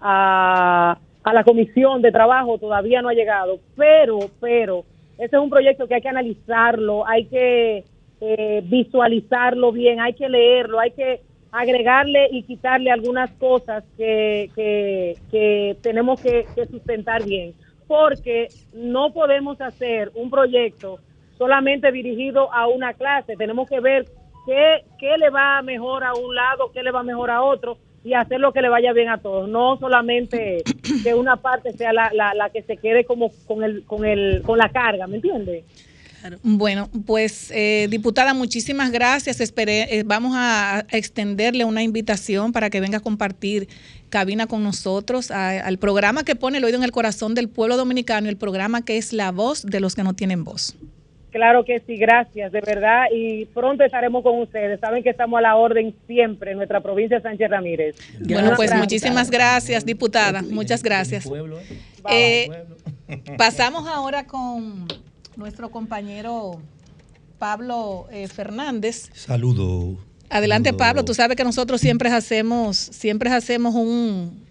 a, a la comisión de trabajo todavía no ha llegado pero pero ese es un proyecto que hay que analizarlo, hay que eh, visualizarlo bien, hay que leerlo, hay que agregarle y quitarle algunas cosas que, que, tenemos que, que sustentar bien, porque no podemos hacer un proyecto solamente dirigido a una clase, tenemos que ver qué, qué le va mejor a un lado, qué le va mejor a otro, y hacer lo que le vaya bien a todos, no solamente *clears throat* que una parte sea la, la, la que se quede como con el con el con la carga, ¿me entiende? Bueno, pues eh, diputada, muchísimas gracias. Esperé, eh, vamos a, a extenderle una invitación para que venga a compartir cabina con nosotros a- al programa que pone el oído en el corazón del pueblo dominicano, el programa que es la voz de los que no tienen voz. Claro que sí, gracias, de verdad, y pronto estaremos con ustedes. Saben que estamos a la orden siempre en nuestra provincia de Sánchez Ramírez. Bueno, pues Gracias. muchísimas gracias, diputada. Muchas gracias. Pueblo, ¿eh? Eh, pasamos ahora con nuestro compañero Pablo eh, Fernández. Saludo. Adelante, Saludo. Pablo. Tú sabes que nosotros siempre hacemos, siempre hacemos un,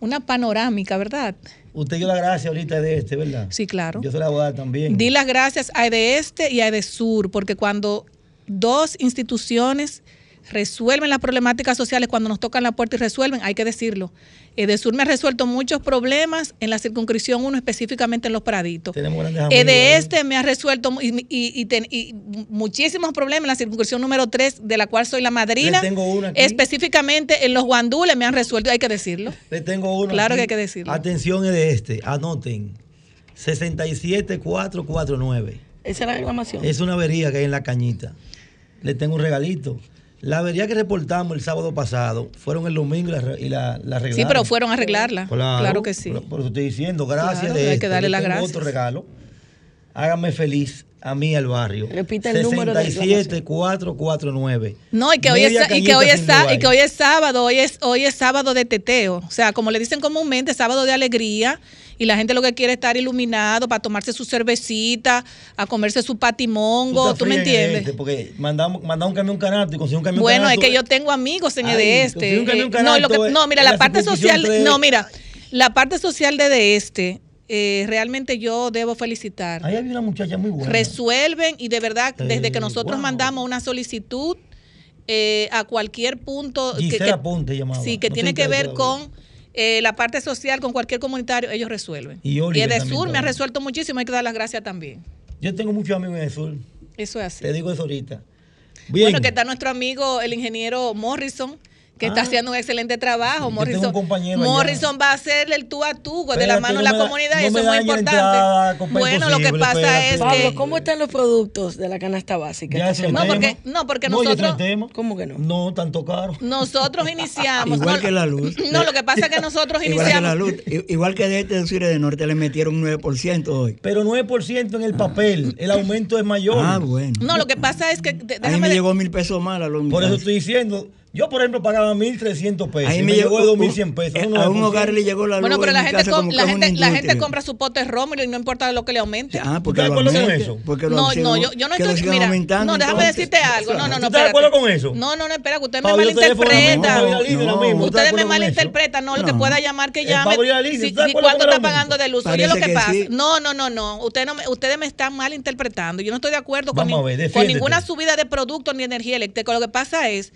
una panorámica, ¿verdad? Usted dio la gracia ahorita de este, ¿verdad? Sí, claro. Yo se la voy a dar también. Di las gracias a Este y a Sur, porque cuando dos instituciones resuelven las problemáticas sociales, cuando nos tocan la puerta y resuelven, hay que decirlo. Edesur me ha resuelto muchos problemas en la circunscripción 1, específicamente en los Praditos. Tenemos grandes amigos. Este me ha resuelto y, y- y ten- y muchísimos problemas en la circunscripción número 3, de la cual soy la madrina. Le tengo una aquí. Específicamente en los guandules me han resuelto, hay que decirlo. Le tengo uno. Claro aquí. que hay que decirlo. Atención es de este. Anoten. 67449. Esa es la reclamación. Es una avería que hay en la cañita. Le tengo un regalito. La avería que reportamos el sábado pasado fueron el domingo y la, re- y la, la arreglaron. Sí, pero fueron a arreglarla. Claro, que sí. Por, por eso estoy diciendo, gracias Claro, de hay este. que darle las gracias. otro regalo. Hágame feliz a mí al barrio. Repita el número de 67449. No, y que hoy es, Media y que hoy cañita es, sin sá- lugar. y que hoy es sábado, hoy es, hoy es sábado de teteo. O sea, como le dicen comúnmente, sábado de alegría. Y la gente lo que quiere es estar iluminado para tomarse su cervecita, a comerse su patimongo. ¿Tú me entiendes? este, porque mandamos, mandamos un camión canasto y conseguí un camión Bueno, es que yo tengo amigos en el Ay, de conseguí este. un camión Eh, no, lo que- canasto, no, mira, la la parte social, tres. no, mira, la parte social de, de este, eh, realmente yo debo felicitar. Ahí había una muchacha muy buena. resuelven y de verdad desde que nosotros wow. mandamos una solicitud eh, a cualquier punto que, Gisela que- Ponte llamaba. sí que No tiene que ver con eh, la parte social con cualquier comunitario ellos resuelven Y Oliver de también Sur me ha resuelto muchísimo hay que dar las gracias también Yo tengo muchos amigos en el sur. eso es así Te digo eso ahorita. Bien. bueno que está nuestro amigo el ingeniero Morrison que está haciendo un excelente trabajo. Morrison, allá. Morrison va a hacerle el tú a tú de la mano no de la da- comunidad no y eso es muy importante. entrada, bueno, lo que pasa espérate. es Pablo, que ¿cómo están los productos de la canasta básica? Ya esta No, porque- no, porque nosotros-. ¿Cómo que no? No, tanto caro. nosotros *laughs* iniciamos. Igual no, que la luz. *laughs* No, lo que pasa es que nosotros *laughs* Igual que la iniciamos. luz. Igual que de este de Sur y de Norte le metieron un 9% hoy. Pero 9% en el papel. El aumento es mayor. Ah, bueno. No, lo que pasa es que. Ahí déjame me de- llegó mil pesos más la luz. Por eso estoy diciendo. Yo, por ejemplo, pagaba 1.300 pesos. Ahí y me me llegó de llegó 2.100 pesos. no a un hogar le llegó la luz. Bueno, pero la gente, com- la, gente, la gente compra su pote Rómulo y no importa lo que le aumente. Ah, porque ¿Estás de acuerdo con eso? porque lo No, no, yo, yo no estoy. Mira, no, déjame entonces. decirte algo. No, no, no. ¿Tú estás de acuerdo con eso? No, no, no, espera, que ustedes me Pablo, yo teléfono malinterpretan. mismo, Pablo, líder, No. lo mismo, ¿tú estás de Ustedes me malinterpretan, no, lo que No. pueda llamar que Eh, llame. Pablo, ya, líder, Si, ¿estás de si acuerdo cuánto está pagando de luz. Oye, lo que pasa. No, no, no, no. Ustedes, no me, ustedes me están malinterpretando. Yo no estoy de acuerdo con, ninguna subida de productos ni energía eléctrica. Lo que pasa es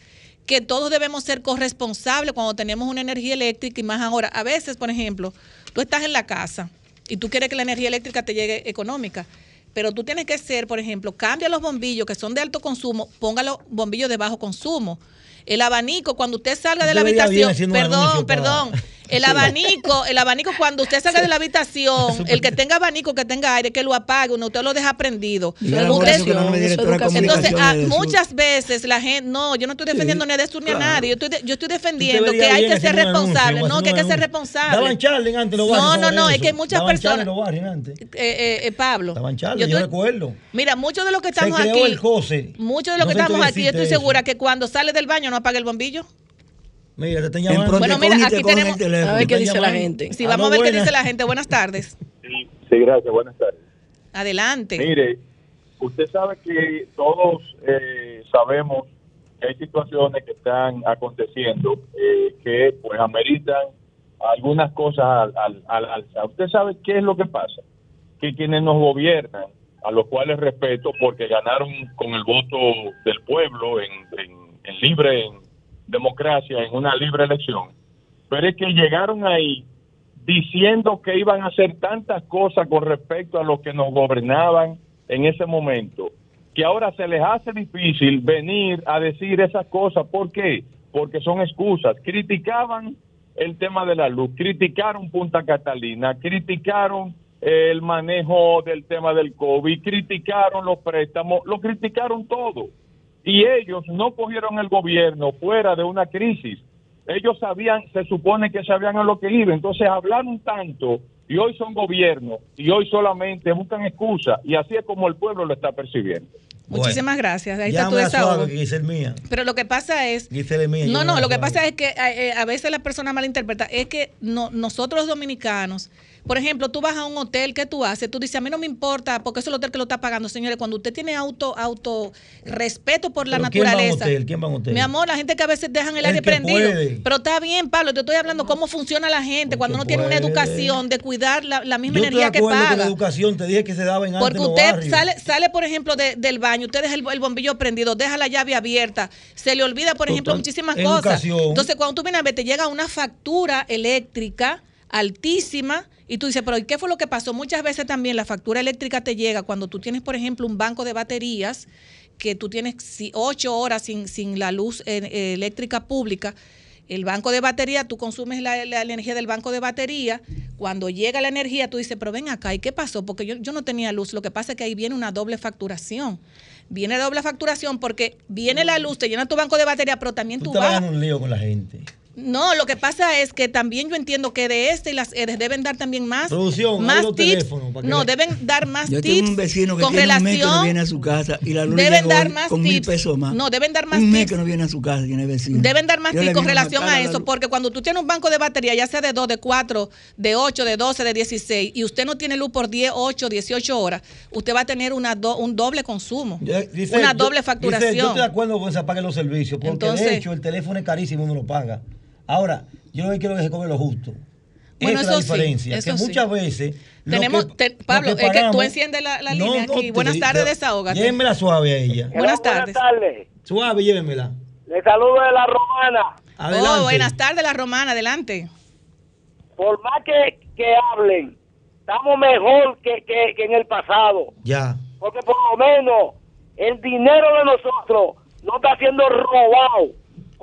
que todos debemos ser corresponsables cuando tenemos una energía eléctrica y más ahora. A veces, por ejemplo, tú estás en la casa y tú quieres que la energía eléctrica te llegue económica. Pero tú tienes que ser, por ejemplo, cambia los bombillos que son de alto consumo, ponga los bombillos de bajo consumo. El abanico, cuando usted salga de la habitación, perdón, para- perdón, el abanico, el abanico cuando usted salga de la habitación, el que tenga abanico, que tenga aire, que lo apague, uno usted lo deja prendido. Usted- Entonces, comunicaciones ah, muchas veces la gente, no, yo no estoy defendiendo ni a Destur ni a nadie, yo estoy, de- yo estoy defendiendo que hay que ser responsable, no, que hay que ser responsable. Daban charla antes los barrios No, no, no, es que hay muchas personas. Eh, eh, eh, Pablo. Yo yo, recuerdo. Mira, muchos de los que estamos aquí, muchos de los que estamos aquí, yo estoy segura que cuando sale del baño no apaga el bombillo. Mira, te están llamando. Bueno, mira, aquí tenemos- el teléfono. A ver qué dice la gente. Sí, Ah, vamos no, a ver qué buena. dice la gente. Buenas tardes. Sí, sí, gracias. Buenas tardes. Adelante. Mire, usted sabe que todos eh, sabemos que hay situaciones que están aconteciendo eh, que pues ameritan algunas cosas al, al, al alza. Usted sabe qué es lo que pasa, que quienes nos gobiernan, a los cuales respeto porque ganaron con el voto del pueblo en, en- en libre en democracia, en una libre elección, pero es que llegaron ahí diciendo que iban a hacer tantas cosas con respecto a los que nos gobernaban en ese momento, que ahora se les hace difícil venir a decir esas cosas. ¿Por qué? Porque son excusas. Criticaban el tema de la luz, criticaron Punta Catalina, criticaron el manejo del tema del COVID, criticaron los préstamos, lo criticaron todo. Y ellos no cogieron el gobierno fuera de una crisis. Ellos sabían, se supone que sabían a lo que iba. Entonces hablaron tanto y hoy son gobierno y hoy solamente buscan excusa y así es como el pueblo lo está percibiendo. Muchísimas gracias. Ahí está tu a desahogo. Mía. Pero lo que pasa es mía. No, no, a lo que pasa es que eh, a veces las personas malinterpretan. Es que no, nosotros los dominicanos, por ejemplo, tú vas a un hotel, ¿qué tú haces? Tú dices, a mí no me importa, porque es el hotel que lo está pagando. Señores, cuando usted tiene auto, auto respeto por la Pero ¿quién va a un naturaleza. hotel? ¿Quién va a un hotel? Mi amor, la gente que a veces dejan el, El aire prendido. puede. Pero está bien, Pablo, te estoy hablando cómo funciona la gente cuando uno tiene una educación de cuidar la, la misma Yo energía estoy que de acuerdo con la paga. educación, te dije que se daba en antes Porque usted sale, sale, por ejemplo, de- del baño, usted deja el, el bombillo prendido, deja la llave abierta, se le olvida, por ejemplo, muchísimas Educación. cosas. Entonces, cuando tú vienes a ver, te llega una factura eléctrica altísima y tú dices, pero ¿y qué fue lo que pasó? Muchas veces también la factura eléctrica te llega cuando tú tienes, por ejemplo, un banco de baterías que tú tienes ocho horas sin, sin la luz eh, eléctrica pública. El banco de batería, tú consumes la, la energía del banco de batería. Cuando llega la energía, tú dices, pero ven acá, ¿y qué pasó? Porque yo, yo no tenía luz. Lo que pasa es que ahí viene una doble facturación. Viene doble facturación porque viene la luz, te llena tu banco de batería, pero también Tú tú te vas vas. en un lío con la gente. No, lo que pasa es que también yo entiendo que de este y las EDES deben dar también más, Producción, más tips. teléfonos para que No, le- deben dar más Yo tips tengo un vecino que con tiene un mes que no relación. viene a su casa y la luz deben dar más con mil tips. pesos más. No, deben dar más Un mes tips. que no viene a su casa, tiene vecino. Deben dar más tips con relación a la eso, porque cuando tú tienes un banco de batería, ya sea de 2, de 4, de 8, de 12, de 16, y usted no tiene luz por 10, 8, 18 horas, usted va a tener una do- un doble consumo, Yo- Giselle, una doble facturación. yo estoy de acuerdo con que se apaguen los servicios, porque Entonces- de hecho el teléfono es carísimo, uno lo paga. Ahora, yo lo que quiero es que se cobre lo justo. Bueno, Esa es la sí, diferencia, eso que sí. muchas veces... Tenemos, que- te- Pablo, es que tú enciendes la, la No, línea aquí. Buenas tardes, te- desahógate. Llévenmela suave a ella. Buenas tardes. tardes. Suave, llévenmela. Le saludo de la romana. Adelante. Oh, buenas tardes, la romana, adelante. Por más que, que hablen, estamos mejor que, que, que en el pasado. Ya. Porque por lo menos el dinero de nosotros no está siendo robado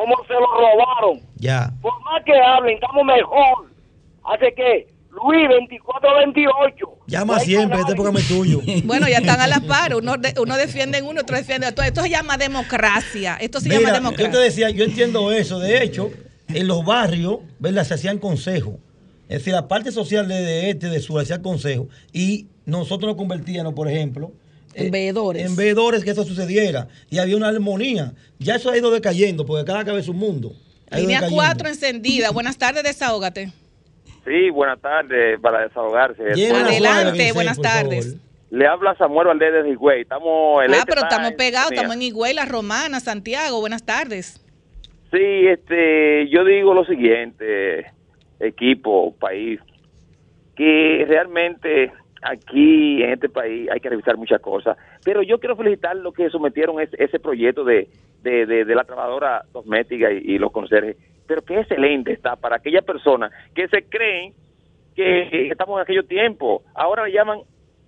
como se lo robaron. Ya. Por más que hablen, estamos mejor. Así que, Luis, 24-28. Llama siempre, este programa es tuyo. *laughs* Bueno, ya están a la par. Uno, de- uno defiende en uno, otro defiende en otro. Esto se llama democracia. Esto se llama Mira, yo democracia. te decía, yo entiendo eso. De hecho, en los barrios, ¿verdad? Se hacían consejos. Es decir, la parte social de, de este, de sur, hacía consejos. Y nosotros nos convertíamos, por ejemplo, En eh, veedores. En veedores que eso sucediera. Y había una armonía. Ya eso ha ido decayendo, porque cada cabeza es un mundo. Línea decayendo. 4 encendida. Buenas tardes, desahógate. Sí, buenas tardes, para desahogarse. Adelante, buenas tardes. favor. Le habla Samuel Valdés de Higüey. Estamos... el Ah, este pero estamos pegados, estamos en Higüey, La Romana, Santiago. Buenas tardes. Sí, este, yo digo lo siguiente, equipo, país, que realmente aquí en este país hay que revisar muchas cosas, pero yo quiero felicitar lo que sometieron ese, ese proyecto de, de, de- de la trabajadora doméstica y, y los conserjes, pero qué excelente está para aquellas personas que se creen que estamos en aquellos tiempos, ahora le llaman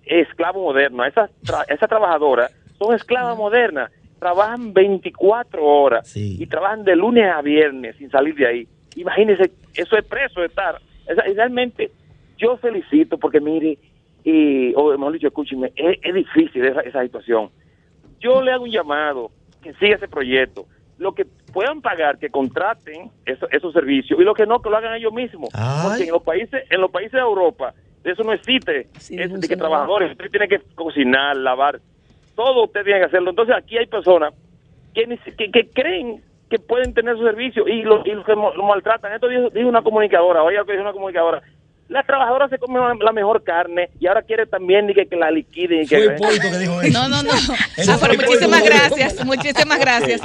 esclavo moderno, a esas, tra- esas trabajadoras son esclavas modernas, trabajan 24 horas y trabajan de lunes a viernes sin salir de ahí. Imagínense, eso es preso de estar. Y realmente yo felicito porque mire, y, o mejor dicho, escúcheme, es, es difícil esa, esa situación. Yo le hago un llamado que siga ese proyecto. Lo que puedan pagar, que contraten eso- esos servicios y lo que no, que lo hagan ellos mismos. Porque en los países, en los países de Europa, eso no existe. es de que trabajadores, usted tiene que cocinar, lavar, todo usted tiene que hacerlo. Entonces aquí hay personas que, que, que creen que pueden tener su servicio y los y los que lo maltratan. Esto dijo, dijo una comunicadora, oye lo que dijo una comunicadora. Las trabajadoras se comen la, la mejor carne y ahora quiere también ni que, que la liquiden. Y que, Fue Hipólito que dijo eso. No, no, no. Eso *laughs* Ah, pero muchísimas gracias, *laughs* muchísimas gracias.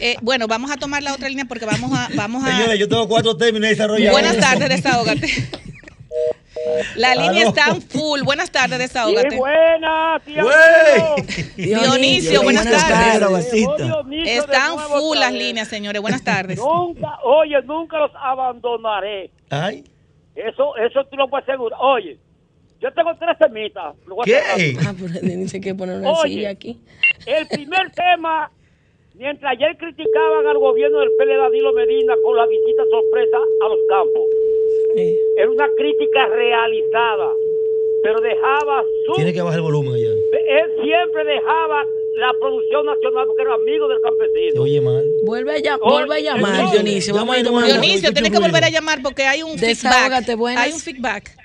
Eh, bueno, vamos a tomar la otra línea porque vamos a, vamos a. Señores, yo tengo cuatro términos desarrollados. Buenas tardes, desahógate. La línea Aló. está en full. Buenas tardes, desahógate. Sí, buenas, tío. Dionisio, buenas tardes. Dionisio de Están full las líneas, señores. Buenas tardes. Nunca, oye, nunca los abandonaré. Ay. Eso, eso tú lo puedes asegurar. Oye, yo tengo tres temitas. lo voy a ¿Qué? sacar. Ah, pero *laughs* dice que poner una Oye. silla aquí. El primer tema, mientras ayer criticaban al gobierno del PL Danilo Medina con la visita sorpresa a los campos, era una crítica realizada, pero dejaba su... Tiene que bajar el volumen allá. Él siempre dejaba la producción nacional porque era amigo del campesino. oye mal. Vuelve a, llam- vuelve a llamar, entonces, Dionisio. Vamos a Dionisio, tienes que volver a llamar porque hay un Desahógate, feedback. buenas. Hay un feedback.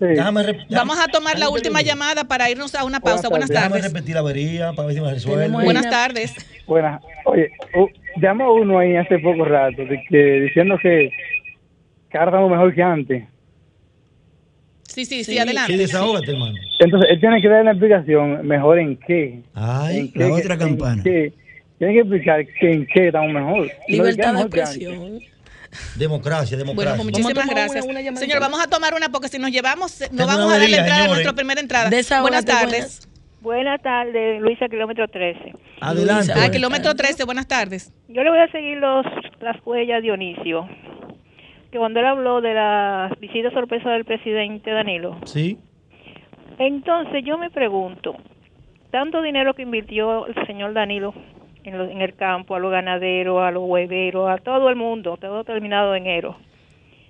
Déjame, rep- Vamos a tomar la déjame última llamada para irnos a una pausa. Buenas Déjame tardes. repetir la avería para ver si me resuelve. Buenas tardes. Buenas. Oye, uh, llamó uno ahí hace poco rato de que, diciendo que, que ahora estamos mejor que antes. Sí, sí, sí, adelante. Sí, desahógate, hermano. Entonces, él tiene que dar la explicación mejor en qué. Ay, en qué, la otra en campana. qué. Tiene que explicar que en qué estamos mejor. No de Libertad de que antes. expresión. Democracia, Bueno, democracia. pues muchísimas a gracias. una- una. Señor, vamos a tomar una porque si nos llevamos, no vamos una a darle entrada a señores. nuestra primera entrada. Desahógate, Buenas tardes. buenas. Tardes, Luisa, kilómetro 13. Adelante. A kilómetro 13, buenas tardes. Yo le voy a seguir los, las huellas a Dionisio, que cuando él habló de la visita sorpresa del presidente Danilo, Sí. entonces yo me pregunto, tanto dinero que invirtió el señor Danilo en, lo- en el campo, a los ganaderos, a los hueveros, a todo el mundo, todo terminado en enero.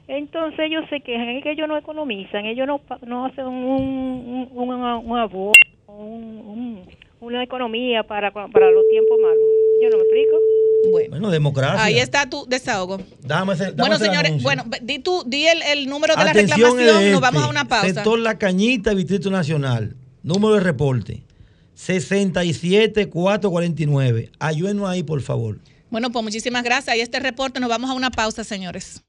Entonces ellos se quejan, es que ellos no economizan, ellos no, no hacen un, un, un, un abono, un- un- una economía para, para los tiempos malos. Yo no me explico. Bueno, Bueno, democracia. ahí está tu desahogo. Dame ese, dame Bueno, ese señores, anuncio. bueno, di tú, di el, el número de la reclamación, este, nos vamos a una pausa. Sector La Cañita, Distrito Nacional. Número de reporte. 67449. Ayúdenos ahí, por favor. Bueno, pues muchísimas gracias. Ahí este reporte, nos vamos a una pausa, señores.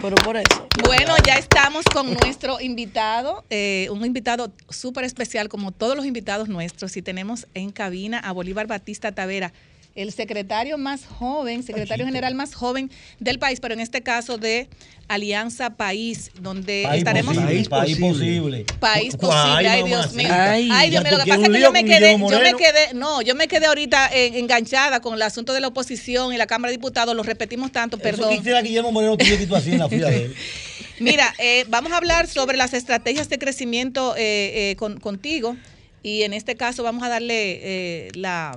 Pero por eso. Bueno, ya estamos con nuestro invitado, eh, un invitado súper especial, como todos los invitados nuestros, y tenemos en cabina a Bolívar Batista Tavera, el secretario más joven, secretario general más joven del país, pero en este caso de Alianza País, donde País estaremos... posible, país posible. posible. País posible, ay. Dios mío. Ay, Ay, Dios mío, lo que pasa es que yo me quedé, yo me quedé, no, yo me quedé ahorita eh, enganchada con el asunto de la oposición y la Cámara de Diputados, lo repetimos tanto, Eso perdón. quisiera Guillermo Moreno tuviera tú así en la fila de él. *laughs* Mira, eh, vamos a hablar sobre las estrategias de crecimiento eh, eh, con- contigo y en este caso vamos a darle eh, la,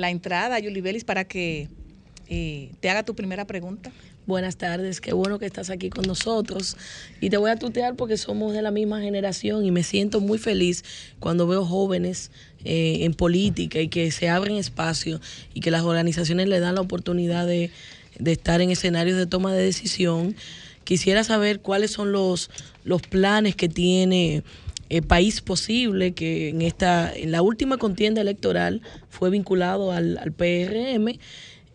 la entrada Yuli Vélez para que eh, te haga tu primera pregunta. Buenas tardes, qué bueno que estás aquí con nosotros. Y te voy a tutear porque somos de la misma generación y me siento muy feliz cuando veo jóvenes eh, en política y que se abren espacios y que las organizaciones le dan la oportunidad de, estar en escenarios de toma de decisión. Quisiera saber cuáles son los planes que tiene el País Posible, que en, esta, en la última contienda electoral fue vinculado al, al PRM.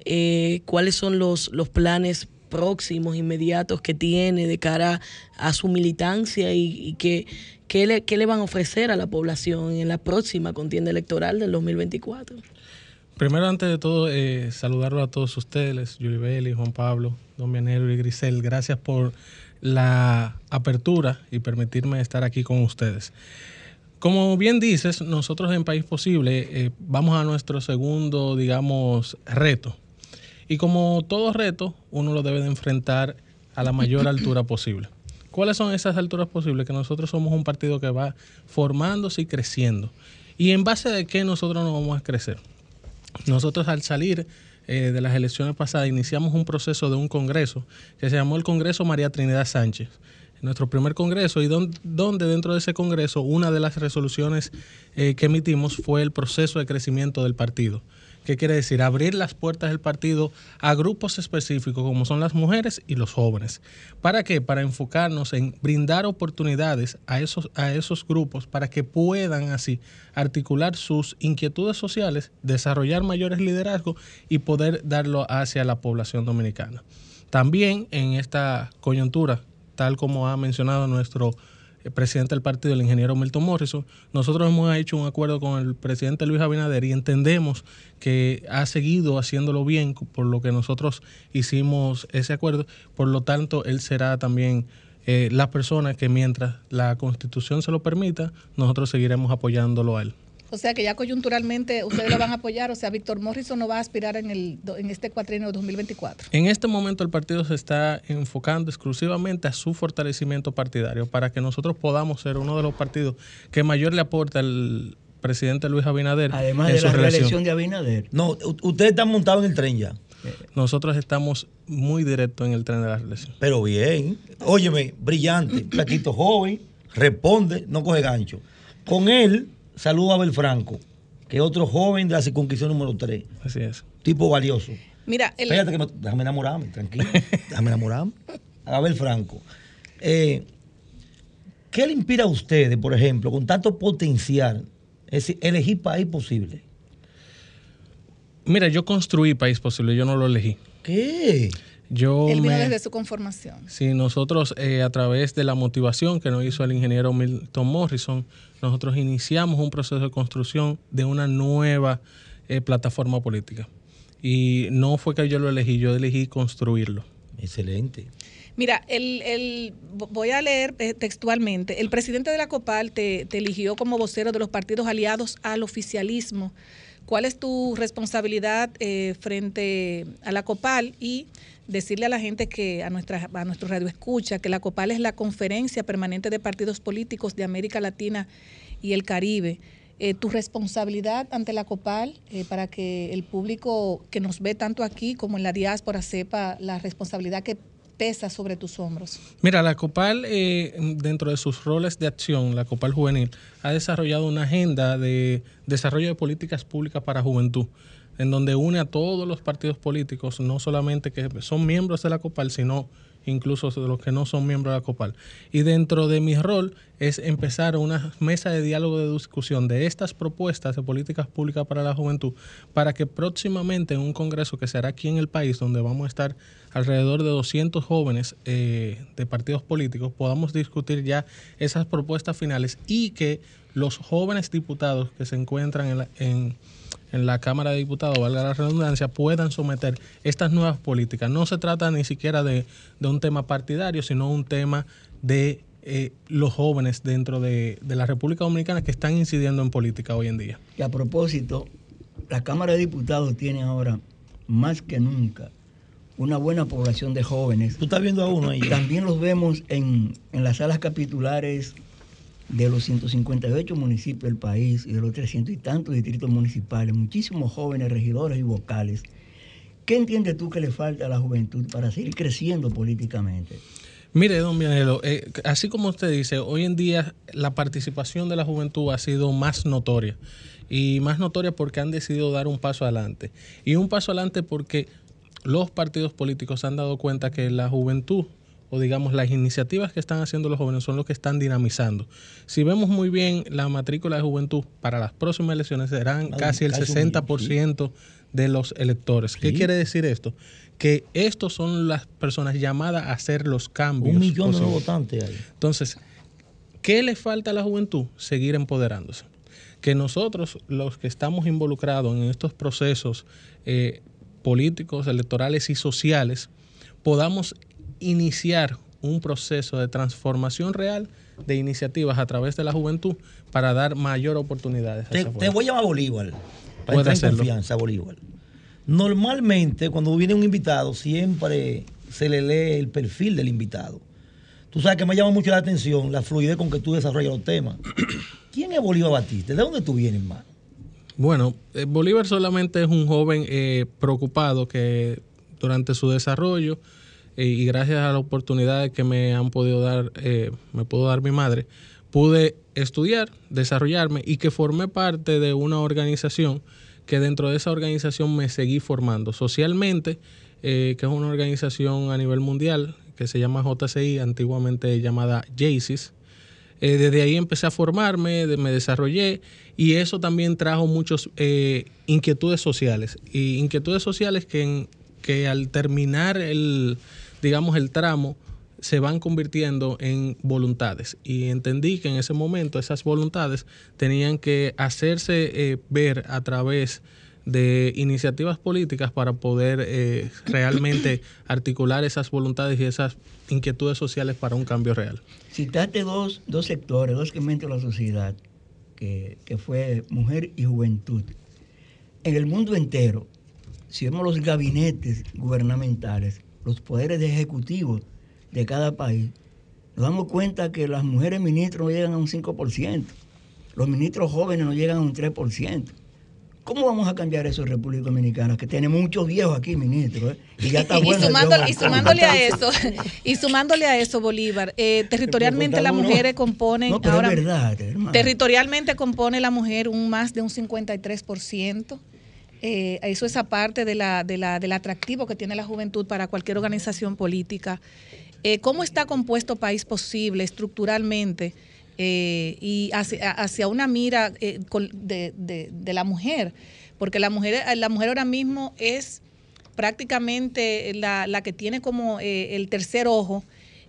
Eh, cuáles son los, los planes próximos, inmediatos que tiene de cara a su militancia y, y qué, qué, le, qué le van a ofrecer a la población en la próxima contienda electoral del 2024. Primero, antes de todo, eh, saludarlo a todos ustedes, Yulibeli, Juan Pablo, Don Mianero y Grisel. Gracias por la apertura y permitirme estar aquí con ustedes. Como bien dices, nosotros en País Posible eh, vamos a nuestro segundo, digamos, reto. Y como todo reto, uno lo debe de enfrentar a la mayor altura posible. ¿Cuáles son esas alturas posibles? Que nosotros somos un partido que va formándose y creciendo. ¿Y en base de qué nosotros nos vamos a crecer? Nosotros al salir eh, de las elecciones pasadas iniciamos un proceso de un congreso que se llamó el Congreso María Trinidad Sánchez. Nuestro primer congreso y donde, donde dentro de ese congreso una de las resoluciones eh, que emitimos fue el proceso de crecimiento del partido. ¿Qué quiere decir? Abrir las puertas del partido a grupos específicos como son las mujeres y los jóvenes. ¿Para qué? Para enfocarnos en brindar oportunidades a esos, a esos grupos para que puedan así articular sus inquietudes sociales, desarrollar mayores liderazgos y poder darlo hacia la población dominicana. También en esta coyuntura, tal como ha mencionado nuestro el presidente del partido, el ingeniero Milton Morrison, nosotros hemos hecho un acuerdo con el presidente Luis Abinader y entendemos que ha seguido haciéndolo bien, por lo que nosotros hicimos ese acuerdo. Por lo tanto, él será también eh, la persona que mientras la constitución se lo permita, nosotros seguiremos apoyándolo a él. O sea que ya coyunturalmente ustedes lo van a apoyar, o sea, Víctor Morrison no va a aspirar en, el, en este cuatrienio 2024. En este momento el partido se está enfocando exclusivamente a su fortalecimiento partidario para que nosotros podamos ser uno de los partidos que mayor le aporta al presidente Luis Abinader. Además de la reelección de Abinader. No, ustedes están montados en el tren ya. Nosotros estamos muy directos en el tren de la reelección. Pero bien, óyeme, brillante, *clears throat* plaquito joven, responde, no coge gancho. Con él saludo a Abel Franco, que es otro joven de la circunscripción número 3. Así es. Tipo valioso. Mira, el... Espérate que me, déjame enamorarme, tranquilo. *laughs* déjame enamorarme. Abel Franco. Eh, ¿Qué le inspira a ustedes, por ejemplo, con tanto potencial, es decir, elegir país posible? Mira, yo construí país posible, yo no lo elegí. ¿Qué? Yo Él vino me- desde su conformación. Sí, nosotros eh, a través de la motivación que nos hizo el ingeniero Milton Morrison, nosotros iniciamos un proceso de construcción de una nueva eh, plataforma política. Y no fue que yo lo elegí, yo elegí construirlo. Excelente. Mira, el, el- voy a leer eh, textualmente. El presidente de la COPAL te, te eligió como vocero de los partidos aliados al oficialismo. ¿Cuál es tu responsabilidad eh, frente a la COPAL? Y decirle a la gente que, a, nuestra, a nuestro radio escucha, que la COPAL es la Conferencia Permanente de Partidos Políticos de América Latina y el Caribe. Eh, tu responsabilidad ante la COPAL eh, para que el público que nos ve tanto aquí como en la diáspora sepa la responsabilidad que pesa sobre tus hombros. Mira, la COPAL, eh, dentro de sus roles de acción, la COPAL Juvenil, ha desarrollado una agenda de desarrollo de políticas públicas para juventud, en donde une a todos los partidos políticos, no solamente que son miembros de la COPAL, sino incluso de los que no son miembros de la COPAL. Y dentro de mi rol es empezar una mesa de diálogo de discusión de estas propuestas de políticas públicas para la juventud, para que próximamente en un congreso que será aquí en el país, donde vamos a estar alrededor de 200 jóvenes eh, de partidos políticos, podamos discutir ya esas propuestas finales y que los jóvenes diputados que se encuentran en la, en, en la Cámara de Diputados, valga la redundancia, puedan someter estas nuevas políticas. No se trata ni siquiera de, de un tema partidario, sino un tema de eh, los jóvenes dentro de, de la República Dominicana que están incidiendo en política hoy en día. Y a propósito, la Cámara de Diputados tiene ahora, más que nunca, una buena población de jóvenes. Tú estás viendo a uno ahí. También los vemos en, en las salas capitulares de los 158 municipios del país y de los 300 y tantos distritos municipales, muchísimos jóvenes regidores y vocales ¿Qué entiendes tú que le falta a la juventud para seguir creciendo políticamente? Mire, don Vianelo, eh, así como usted dice, hoy en día la participación de la juventud ha sido más notoria. Y más notoria porque han decidido dar un paso adelante. Y un paso adelante porque los partidos políticos han dado cuenta que la juventud o digamos las iniciativas que están haciendo los jóvenes son los que están dinamizando. Si vemos muy bien la matrícula de juventud para las próximas elecciones serán casi el 60% de los electores. ¿Qué quiere decir esto? Que estos son las personas llamadas a hacer los cambios. Un millón de votantes ahí. Entonces, ¿qué le falta a la juventud? Seguir empoderándose. Que nosotros, los que estamos involucrados en estos procesos eh, políticos, electorales y sociales, podamos iniciar un proceso de transformación real de iniciativas a través de la juventud para dar mayor oportunidades. Te, te voy a llamar Bolívar. Para entrar en confianza, Bolívar. Normalmente, cuando viene un invitado, siempre se le lee el perfil del invitado. Tú sabes que me llama mucho la atención la fluidez con que tú desarrollas los temas. *clears throat* ¿Quién es Bolívar Batista? ¿De dónde tú vienes, hermano? Bueno, eh, Bolívar solamente es un joven eh, preocupado que durante su desarrollo eh, y gracias a la oportunidad que me han podido dar, me pudo dar mi madre, pude estudiar, desarrollarme y que formé parte de una organización que dentro de esa organización me seguí formando socialmente, que es una organización a nivel mundial que se llama JCI, antiguamente llamada JACIS. desde ahí empecé a formarme, me desarrollé y eso también trajo muchas eh, inquietudes sociales. Y inquietudes sociales que, que al terminar el, digamos, el tramo, se van convirtiendo en voluntades. Y entendí que en ese momento esas voluntades tenían que hacerse eh, ver a través de iniciativas políticas para poder eh, realmente *clears throat* articular esas voluntades y esas inquietudes sociales para un cambio real. Citaste dos, dos sectores, dos segmentos de la sociedad que, fue mujer y juventud. En el mundo entero, si vemos los gabinetes gubernamentales, los poderes ejecutivos de cada país, nos damos cuenta que las mujeres ministros no llegan a un 5%, los ministros jóvenes no llegan a un 3%. ¿Cómo vamos a cambiar eso en República Dominicana? Que tiene muchos viejos aquí, ministro. ¿eh? Y ya está *laughs* bueno. y, sumándole, a eso, y sumándole a eso, Bolívar, eh, territorialmente las mujeres componen. No, pero es verdad, Territorialmente compone la mujer un más de un 53%. Eh, eso es aparte de la, de la, del atractivo que tiene la juventud para cualquier organización política. Eh, ¿Cómo está compuesto País Posible estructuralmente? Eh, y hacia, una mira eh, de, la mujer, porque la mujer, la mujer ahora mismo es prácticamente la, que tiene como el tercer ojo,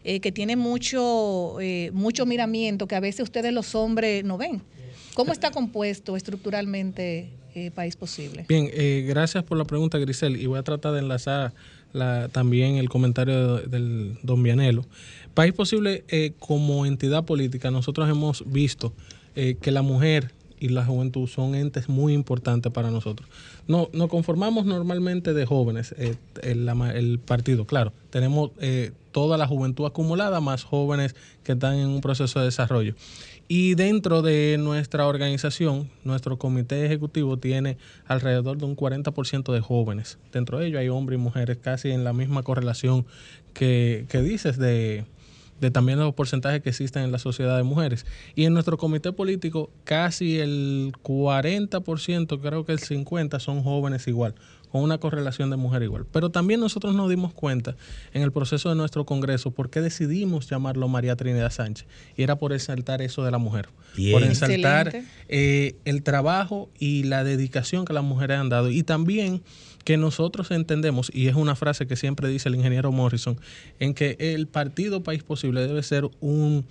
que tiene mucho, mucho miramiento que a veces ustedes los hombres no ven. ¿Cómo está compuesto estructuralmente País Posible? Bien, gracias por la pregunta, Grisel, y voy a tratar de enlazar también el comentario del don Vianelo. País Posible, eh, como entidad política, nosotros hemos visto eh, que la mujer y la juventud son entes muy importantes para nosotros. No, nos conformamos normalmente de jóvenes, eh, el, partido, claro. Tenemos toda la juventud acumulada, más jóvenes que están en un proceso de desarrollo. Y dentro de nuestra organización, nuestro comité ejecutivo tiene alrededor de un 40% de jóvenes. Dentro de ellos hay hombres y mujeres casi en la misma correlación que dices de, de también los porcentajes que existen en la sociedad de mujeres. Y en nuestro comité político, casi el 40%, creo que el 50% son jóvenes igual, con una correlación de mujer igual. Pero también nosotros nos dimos cuenta en el proceso de nuestro Congreso por qué decidimos llamarlo María Trinidad Sánchez. Y era por exaltar eso de la mujer. Por exaltar eh, el trabajo y la dedicación que las mujeres han dado. Y también que nosotros entendemos, y es una frase que siempre dice el ingeniero Morrison, en que el Partido País Posible debe ser un,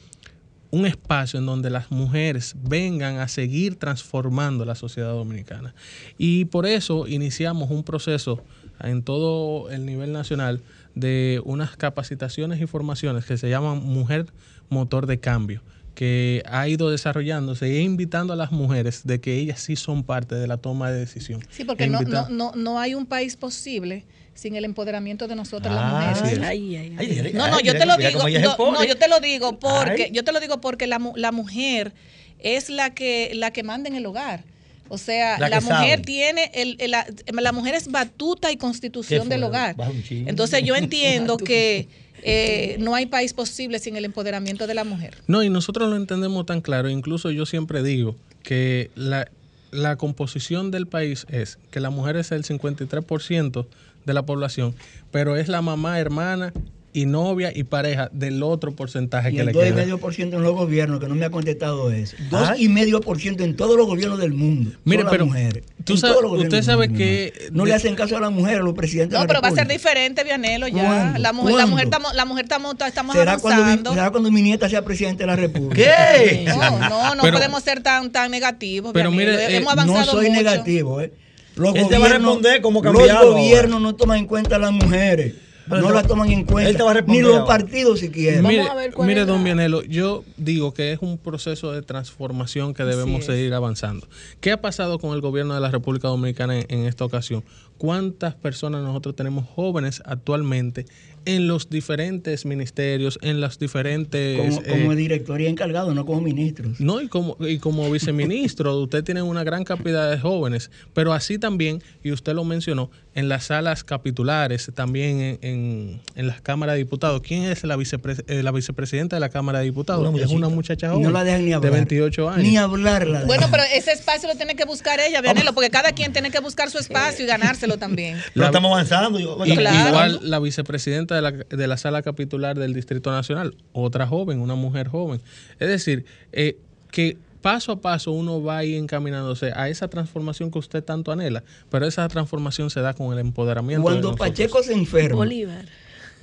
un espacio en donde las mujeres vengan a seguir transformando la sociedad dominicana. Y por eso iniciamos un proceso en todo el nivel nacional de unas capacitaciones y formaciones que se llaman Mujer Motor de Cambio que ha ido desarrollándose e invitando a las mujeres de que ellas sí son parte de la toma de decisión. Sí, porque no, no, no, no hay un país posible sin el empoderamiento de nosotras las ah, mujeres. no, no, yo te lo digo, no, yo te lo digo porque yo te lo digo porque la, la mujer es la que la que manda en el hogar. O sea, La mujer sabe. tiene, el, el- la, la mujer es batuta y constitución ¿Qué del hogar. Entonces yo *laughs* entiendo que eh, no hay país posible sin el empoderamiento de la mujer. No, y nosotros lo entendemos tan claro. Incluso yo siempre digo que la, la composición del país es que la mujer es el 53% de la población, pero es la mamá, hermana y novia y pareja del otro porcentaje Y que el le queda. 2,5% en los gobiernos, que no me ha contestado eso. Ay. 2,5% en todos los gobiernos del mundo. Mire, son las pero mujeres. tú En sabes- todos los gobiernos usted del sabe mundo, que. No de- le hacen caso a las mujeres, a los presidentes No, de la pero va a ser diferente, Vianelo, ya. ¿Cuándo? La mujer, la mujer, estamos, la mujer estamos, estamos ¿Será cuando, mi, avanzando. será cuando mi nieta sea presidente de la República? ¿Qué? No, no, no *laughs* Pero- podemos ser tan, tan negativos. pero Vianelo. mire, eh, hemos avanzado no soy mucho. negativo, ¿eh? Los Él te va a responder cómo Los gobiernos no toman en cuenta a las mujeres. Pero no las toman en cuenta. él te va a Ni los ahora. partidos siquiera. Mire, mire, don Vianelo, yo digo que es un proceso de transformación que debemos seguir avanzando. ¿Qué ha pasado con el gobierno de la República Dominicana en, en esta ocasión? ¿Cuántas personas nosotros tenemos jóvenes actualmente en los diferentes ministerios, en los diferentes... Como, eh, como directoría encargado, no como ministros. no, y como, y como viceministro, *laughs* usted tiene una gran cantidad de jóvenes, pero así también, y usted lo mencionó, en las salas capitulares, también en, en- en las cámaras de diputados. ¿Quién es la, vicepre- eh, la vicepresidenta de la Cámara de Diputados? Una es una muchacha joven. No la dejan ni hablar. De 28 años. Ni hablarla. Bueno, pero ese espacio lo tiene que buscar ella, Vianelo, porque cada quien tiene que buscar su espacio y ganárselo también. Pero estamos avanzando. yo- Y- Claro. Igual la vicepresidenta de la, de la sala capitular del Distrito Nacional, otra joven, una mujer joven. Es decir, eh, que paso a paso uno va ahí encaminándose a esa transformación que usted tanto anhela, pero esa transformación se da con el empoderamiento. de Cuando. Pacheco se enferma, Bolívar.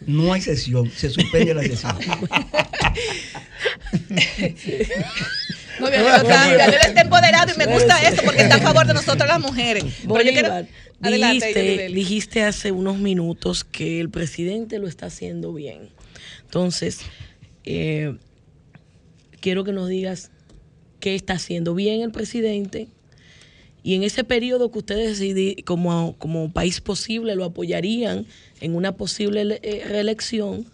no hay sesión, se suspende la sesión. *laughs* No, Vianelo está, Vianelo está empoderado y me gusta eso porque está a favor de nosotros las mujeres. Pero yo quiero- Bolívar, dijiste hace unos minutos que el presidente lo está haciendo bien. Entonces, eh, quiero que nos digas qué está haciendo bien el presidente y en ese periodo que ustedes como, como país posible lo apoyarían en una posible eh, reelección,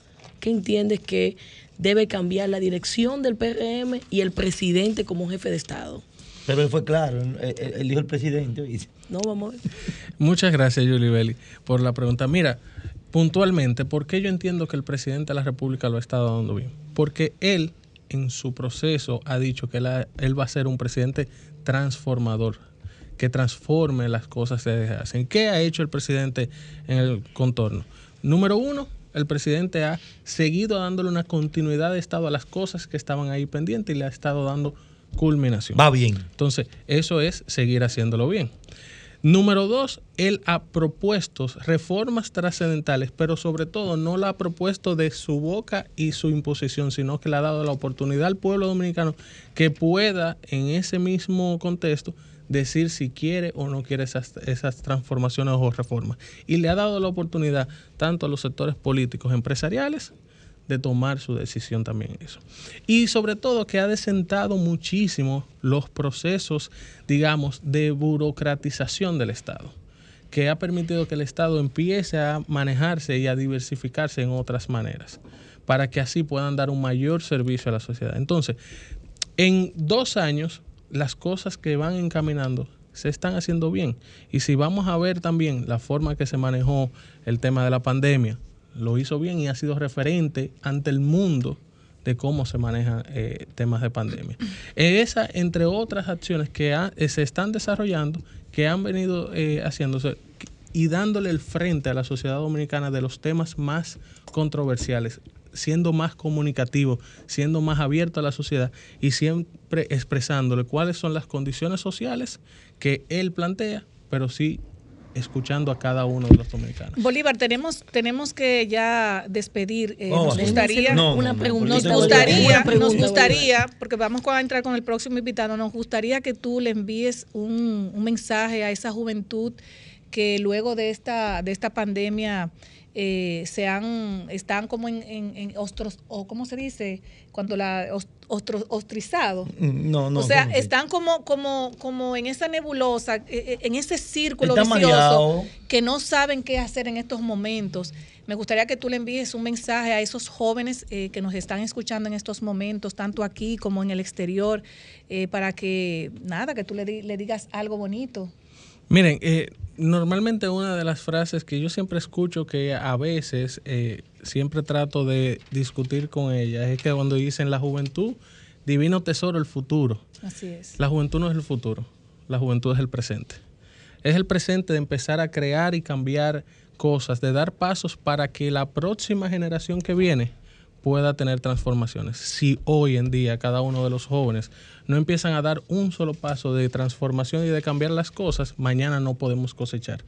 ¿qué entiendes que debe cambiar la dirección del PRM y el presidente como jefe de Estado? Pero él fue claro, él, él- él dijo el presidente. oíste. No, vamos a ver. *laughs* Muchas gracias, Julie Belli, por la pregunta. Mira, puntualmente, ¿por qué yo entiendo que el presidente de la República lo ha estado dando bien? Porque él, en su proceso, ha dicho que él, ha- él va a ser un presidente transformador, que transforme las cosas que se hacen. ¿Qué ha hecho el presidente en el contorno? Número uno, el presidente ha seguido dándole una continuidad de Estado a las cosas que estaban ahí pendientes y le ha estado dando culminación. Va bien. Entonces, eso es seguir haciéndolo bien. Número dos, él ha propuesto reformas trascendentales, pero sobre todo no la ha propuesto de su boca y su imposición, sino que le ha dado la oportunidad al pueblo dominicano que pueda en ese mismo contexto decir si quiere o no quiere esas, esas transformaciones o reformas. Y le ha dado la oportunidad tanto a los sectores políticos, empresariales, de tomar su decisión también eso. Y sobre todo que ha desentado muchísimo los procesos, digamos, de burocratización del Estado, que ha permitido que el Estado empiece a manejarse y a diversificarse en otras maneras, para que así puedan dar un mayor servicio a la sociedad. Entonces, en dos años, las cosas que van encaminando se están haciendo bien. Y si vamos a ver también la forma que se manejó el tema de la pandemia, lo hizo bien y ha sido referente ante el mundo de cómo se manejan eh, temas de pandemia. Esa, entre otras acciones que ha- eh, se están desarrollando, que han venido eh, haciéndose y dándole el frente a la sociedad dominicana de los temas más controversiales, siendo más comunicativo, siendo más abierto a la sociedad y siempre expresándole cuáles son las condiciones sociales que él plantea, pero sí escuchando a cada uno de los dominicanos. Bolívar, tenemos, tenemos que ya despedir. eh, No, nos no, gustaría, no, una no, pregunta. nos gustaría, nos gustaría, porque vamos a entrar con el próximo invitado, nos gustaría que tú le envíes un, un mensaje a esa juventud que luego de esta, de esta pandemia eh, se han, están como en, en, en ostros, o ¿cómo se dice? Cuando la os- ostro- ostrizado. Mm, No, no. o sea, ¿cómo se- están como, como, como en esa nebulosa, eh, eh, en ese círculo vicioso mareados. que no saben qué hacer en estos momentos. Me gustaría que tú le envíes un mensaje a esos jóvenes eh, que nos están escuchando en estos momentos, tanto aquí como en el exterior, eh, para que, nada, que tú le, le digas algo bonito. Miren, eh, normalmente una de las frases que yo siempre escucho que a veces eh, siempre trato de discutir con ellas es que cuando dicen la juventud, divino tesoro, el futuro. Así es. La juventud no es el futuro, la juventud es el presente. Es el presente de empezar a crear y cambiar cosas, de dar pasos para que la próxima generación que viene pueda tener transformaciones. Si hoy en día cada uno de los jóvenes no empiezan a dar un solo paso de transformación y de cambiar las cosas, mañana no podemos cosechar.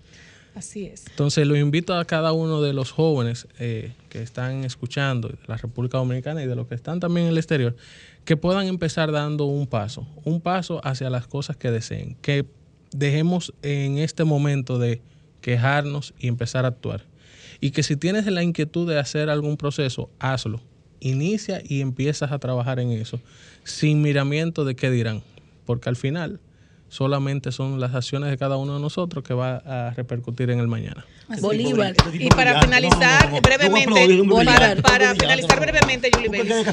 Así es. Entonces, lo invito a cada uno de los jóvenes eh, que están escuchando de la República Dominicana y de los que están también en el exterior, que puedan empezar dando un paso, un paso hacia las cosas que deseen, que dejemos en este momento de quejarnos y empezar a actuar. Y que si tienes la inquietud de hacer algún proceso, hazlo. Inicia y empiezas a trabajar en eso, sin miramiento de qué dirán, porque al final solamente son las acciones de cada uno de nosotros que va a repercutir en el mañana. Bolívar. Y para finalizar brevemente, Bolívar, para finalizar brevemente.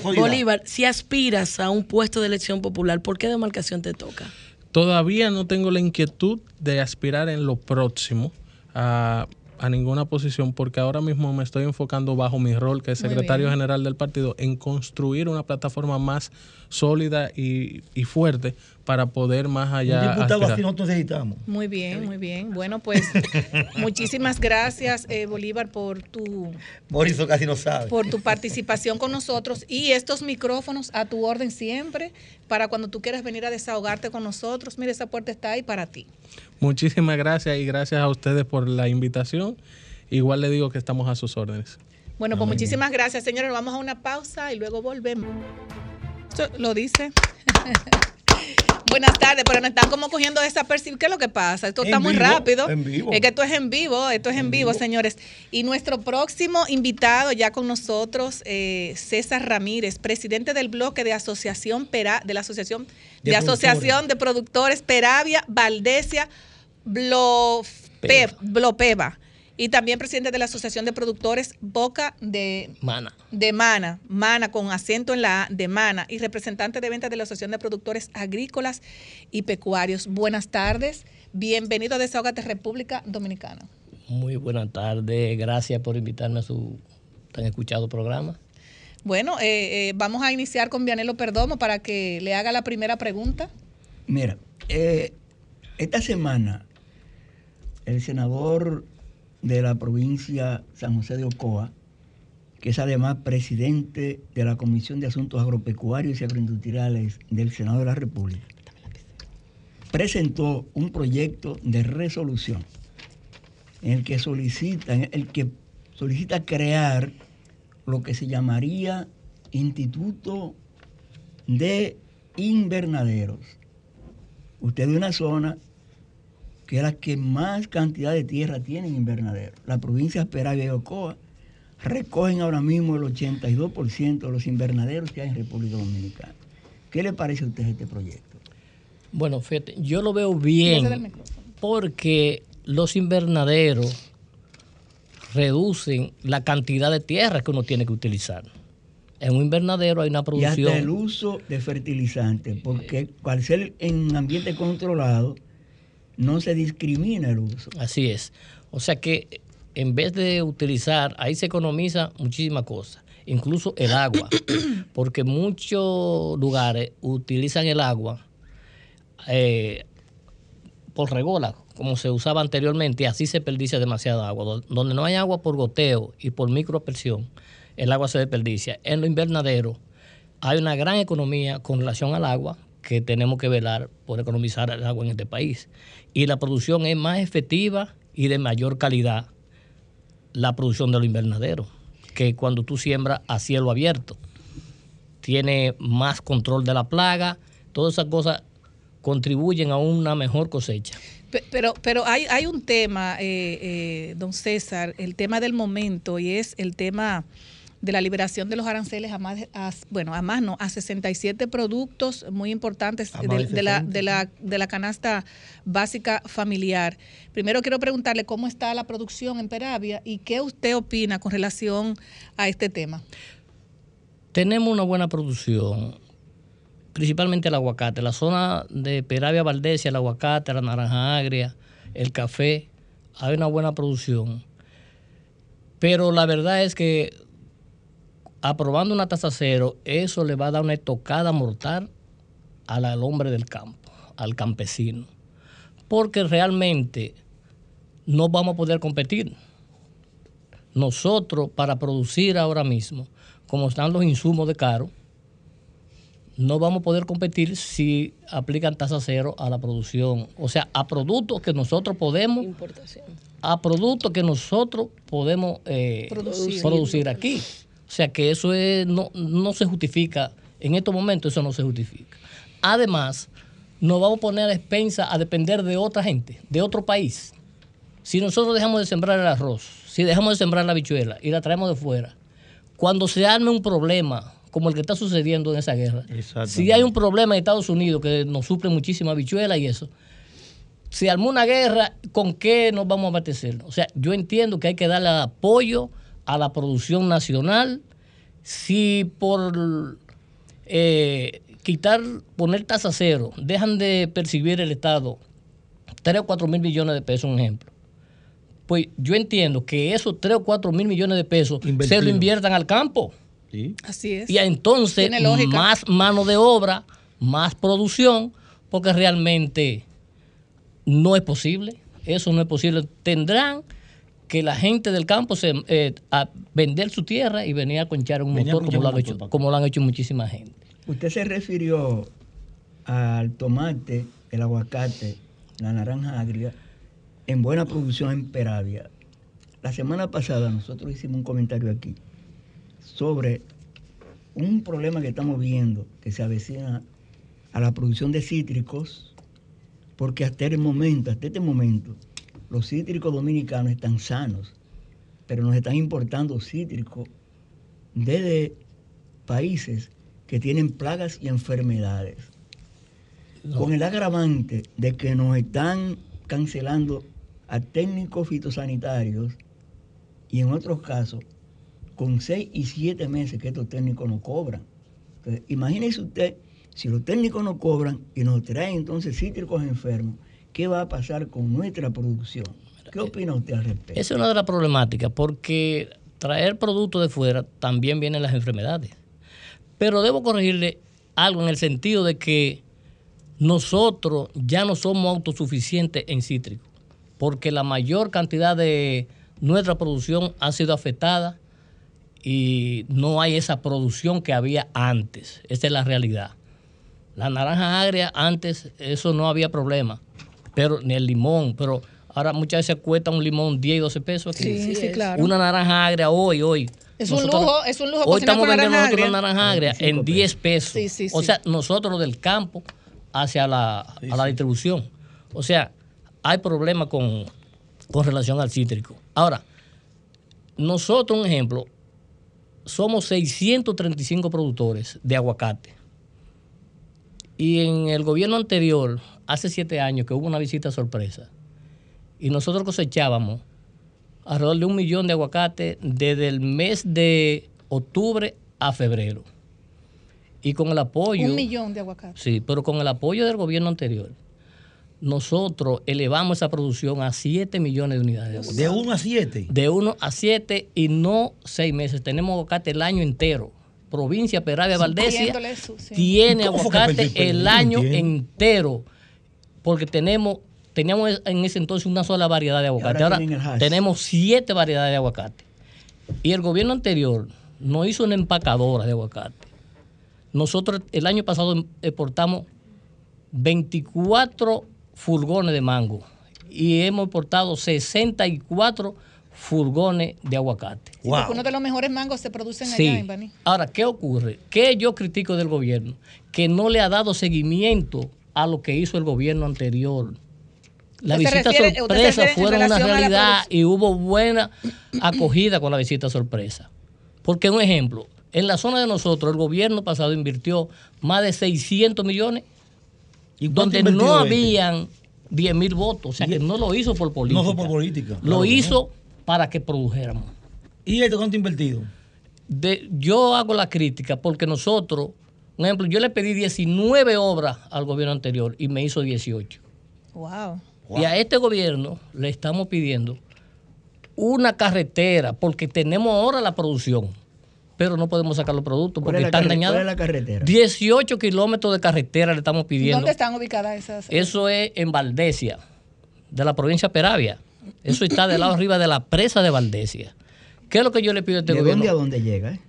Bolívar, si aspiras a un puesto de elección popular, ¿por qué demarcación te toca? Todavía no tengo la inquietud de aspirar en lo próximo a, a ninguna posición porque ahora mismo me estoy enfocando bajo mi rol que es secretario general del partido en construir una plataforma más sólida y, y fuerte para poder más allá. Un diputado aspirar. así nosotros necesitamos. Muy bien, muy bien. Bueno, pues *laughs* muchísimas gracias, eh, Bolívar, por tu Boris casi no sabe. por tu participación con nosotros y estos micrófonos a tu orden siempre para cuando tú quieras venir a desahogarte con nosotros. Mira, esa puerta está ahí para ti. Muchísimas gracias y gracias a ustedes por la invitación. Igual le digo que estamos a sus órdenes. Bueno, pues muchísimas gracias, señores. Vamos a una pausa y luego volvemos. Esto lo dice. *laughs* Buenas tardes, pero nos están como cogiendo desapercibido. ¿Qué es lo que pasa? Esto En está muy vivo, rápido. en vivo. Es que esto es en vivo, esto es en, vivo, señores. Y nuestro próximo invitado ya con nosotros, eh, César Ramírez, presidente del bloque de asociación Pera, de la asociación de, De asociación de productores Peravia, Valdesia, Blope- Blopeva. Y también presidente de la Asociación de Productores Boca de Mana. de Mana, Mana con acento en la A de Mana y representante de ventas de la Asociación de Productores Agrícolas y Pecuarios. Buenas tardes, bienvenido a Desahogate República Dominicana. Muy buenas tardes. Gracias por invitarme a su tan escuchado programa. Bueno, eh, eh, vamos a iniciar con Vianelo Perdomo para que le haga la primera pregunta. Mira, eh, esta semana el senador de la provincia San José de Ocoa, que es además presidente de la Comisión de Asuntos Agropecuarios y Agroindustriales del Senado de la República, presentó un proyecto de resolución en el que solicita, en el que solicita crear lo que se llamaría Instituto de Invernaderos. Usted de una zona que es la que más cantidad de tierra tiene en invernadero. La provincia de Peravia y Ocoa recogen ahora mismo el 82% de los invernaderos que hay en República Dominicana. ¿Qué le parece a usted este proyecto? Bueno, fíjate, yo lo veo bien porque los invernaderos reducen la cantidad de tierra que uno tiene que utilizar. En un invernadero hay una Y producción. hasta el uso de fertilizantes, porque al ser en ambiente controlado, no se discrimina el uso. Así es. O sea que en vez de utilizar, ahí se economiza muchísimas cosas, incluso el agua, *clears throat* porque muchos lugares utilizan el agua eh, por regola, como se usaba anteriormente, y así se desperdicia demasiada agua. Do- Donde no hay agua por goteo y por micropresión, el agua se desperdicia. En los invernaderos hay una gran economía con relación al agua que tenemos que velar por economizar el agua en este país. Y la producción es más efectiva y de mayor calidad la producción de los invernaderos que cuando tú siembras a cielo abierto. Tiene más control de la plaga, todas esas cosas contribuyen a una mejor cosecha. Pero, pero hay, hay un tema, eh, eh, don César, el tema del momento y es el tema de la liberación de los aranceles a más, a, bueno, a más no, a 67 productos muy importantes de, más de de la, 60. de, la, de la canasta básica familiar. Primero quiero preguntarle cómo está la producción en Peravia y qué usted opina con relación a este tema. Tenemos una buena producción, principalmente el aguacate. La zona de Peravia Valdesia, el aguacate, la naranja agria, el café, hay una buena producción. Pero la verdad es que aprobando una tasa cero, eso le va a dar una estocada mortal al, al hombre del campo, al campesino. Porque realmente no vamos a poder competir. Nosotros, para producir ahora mismo, como están los insumos de caro, no vamos a poder competir si aplican tasa cero a la producción. O sea, a productos que nosotros podemos, a productos que nosotros podemos eh, Producir. producir. aquí. O sea que eso es, no, no se justifica, en estos momentos eso no se justifica. Además, nos vamos a poner a expensa a depender de otra gente, de otro país. Si nosotros dejamos de sembrar el arroz, si dejamos de sembrar la bichuela y la traemos de fuera, cuando se arme un problema como el que está sucediendo en esa guerra, si hay un problema en Estados Unidos que nos suple muchísima bichuela y eso, si armó una guerra, ¿con qué nos vamos a abastecer? O sea, yo entiendo que hay que darle apoyo a la producción nacional. Si por eh, quitar, poner tasa cero, dejan de percibir el Estado 3 o 4 mil millones de pesos, un ejemplo. Pues yo entiendo que esos 3 o 4 mil millones de pesos se lo inviertan al campo. Así es. Y entonces más mano de obra, más producción, porque realmente no es posible. Eso no es posible. Tendrán que la gente del campo se, eh, a vender su tierra y venir a conchar un motor como lo, han hecho, motor, como lo han hecho muchísima gente. Usted se refirió al tomate, el aguacate, la naranja agria, en buena producción en Peravia. La semana pasada nosotros hicimos un comentario aquí sobre un problema que estamos viendo que se avecina a la producción de cítricos, porque hasta el momento, hasta este momento, los cítricos dominicanos están sanos, pero nos están importando cítricos desde países que tienen plagas y enfermedades. Con el agravante de que nos están cancelando a técnicos fitosanitarios y en otros casos con seis y siete meses que estos técnicos no cobran. Entonces, imagínese usted, si los técnicos no cobran y nos traen entonces cítricos enfermos, ¿qué va a pasar con nuestra producción? ¿Qué opina usted al respecto? Esa es una de las problemáticas, porque traer productos de fuera también vienen las enfermedades. Pero debo corregirle algo en el sentido de que nosotros ya no somos autosuficientes en cítricos, porque la mayor cantidad de nuestra producción ha sido afectada y no hay esa producción que había antes. Esa es la realidad. La naranja agria antes, eso no había problema, pero ni el limón, pero ahora muchas veces cuesta un limón 10 y 12 pesos aquí. Sí, sí, claro. Una naranja agria hoy, hoy. Es un lujo, es un lujo Hoy estamos con vendiendo naranja nosotros una naranja agria en 10 pesos. Sí, sí, O sea, nosotros del campo hacia la, a la distribución. O sea, hay problemas con, con relación al cítrico. Ahora, nosotros, un ejemplo, somos 635 productores de aguacate. Y en el gobierno anterior, hace siete años, que hubo una visita sorpresa, y nosotros cosechábamos alrededor de un millón de aguacate desde el mes de octubre a febrero. Y con el apoyo... Un millón de aguacates. Sí, pero con el apoyo del gobierno anterior, nosotros elevamos esa producción a 7 millones de unidades de aguacate. De 1 a 7. De 1 a 7 y no 6 meses. Tenemos aguacate el año entero. Provincia Peravia Valdesia tiene ¿Cómo fue que aguacate el año entiendo. entero. Porque tenemos, teníamos en ese entonces una sola variedad de aguacate. ahora tenemos siete variedades de aguacate. Y el gobierno anterior nos hizo una empacadora de aguacate. Nosotros el año pasado exportamos 24 furgones de mango y hemos exportado 64 furgones de aguacate. Sí, porque uno de los mejores mangos se producen Sí. allá en Baní. Ahora, ¿qué ocurre? ¿Qué yo critico del gobierno? Que no le ha dado seguimiento a lo que hizo el gobierno anterior. Se visitas refiere- sorpresa fueron una la realidad y hubo buena acogida con la visita sorpresa. Porque un ejemplo, en la zona de nosotros el gobierno pasado invirtió más de 600 millones donde invirtió no este? habían 10 mil votos. O sea que no lo hizo por política. No fue por política. Lo Claro, hizo para que produjéramos. ¿Y esto cuánto invertido? De, yo hago la crítica porque nosotros, por ejemplo, yo le pedí 19 obras al gobierno anterior y me hizo 18. Wow. Y a este gobierno le estamos pidiendo una carretera porque tenemos ahora la producción, pero no podemos sacar los productos ¿Cuál porque es la están dañados. cuál es la carretera? 18 kilómetros de carretera le estamos pidiendo. ¿Dónde están ubicadas esas? Eso es en Valdesia, de la provincia de Peravia. Eso está del lado arriba de la presa de Valdesia. ¿Qué es lo que yo le pido a este ¿De gobierno? dónde a dónde llega? eh?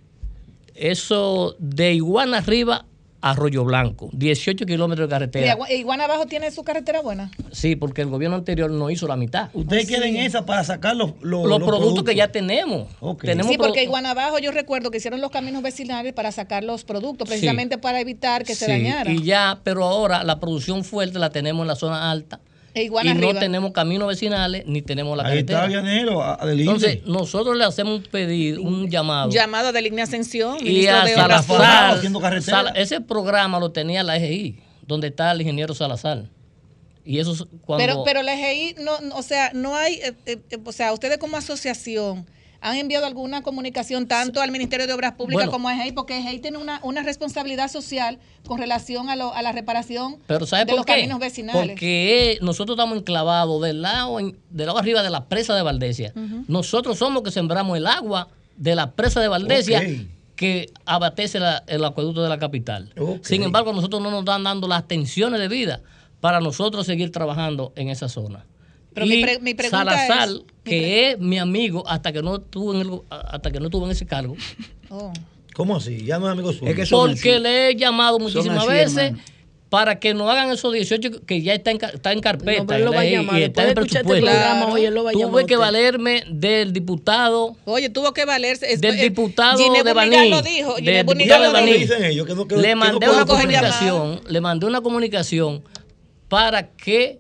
Eso de Iguana arriba a Arroyo Blanco, 18 kilómetros de ¿Y carretera. Agua- Iguana Abajo tiene su carretera buena? Sí, porque el gobierno anterior no hizo la mitad. Ustedes Oh, quieren esa para sacar los, los, Los, los productos, que ya tenemos. tenemos sí, porque Iguana Abajo yo recuerdo que hicieron los caminos vecinales para sacar los productos, precisamente para evitar que se dañaran. Y ya, pero ahora la producción fuerte la tenemos en la zona alta. E y no tenemos caminos vecinales ni tenemos la Ahí está a-. Entonces, nosotros le hacemos un pedido, un llamado. Llamado de línea Ascensión, y a de Salazar. Sala- ese programa lo tenía la EGI, donde está el ingeniero Salazar. Y eso es cuando... Pero, pero la EGI, no, no, o sea, no hay, eh, eh, eh, o sea, ustedes como asociación han enviado alguna comunicación tanto al Ministerio de Obras Públicas Bueno. como a EGI, porque EGI tiene una, una responsabilidad social con relación a, lo- a la reparación Pero ¿sabe de por los qué? caminos vecinales. Porque nosotros estamos enclavados del lado, en- del lado arriba de la presa de Valdesia. Nosotros somos los que sembramos el agua de la presa de Valdesia que abastece la- el acueducto de la capital. Sin embargo, nosotros no nos están dando las atenciones de vida para nosotros seguir trabajando en esa zona. Pero y mi pre- mi pregunta Salazar, es- mi que es mi amigo hasta que no estuvo en el- hasta que no estuvo en ese cargo, Oh. ¿Cómo así? Ya no es amigo suyo. porque le he llamado muchísimas así, veces hermano. para que nos hagan esos 18 que ya está en, está en carpeta. No, pero él lo va a y- llamar. y Después está en este presupuesto. programa, oye, él lo va a llamar Tuve que valerme del diputado. Oye, tuvo que valerse. es- Del diputado de Baní. Lo dijo. del diputado de lo Baní. dijo. Dicen ellos que no- que- le que no mandé una comunicación, le mandé una comunicación para que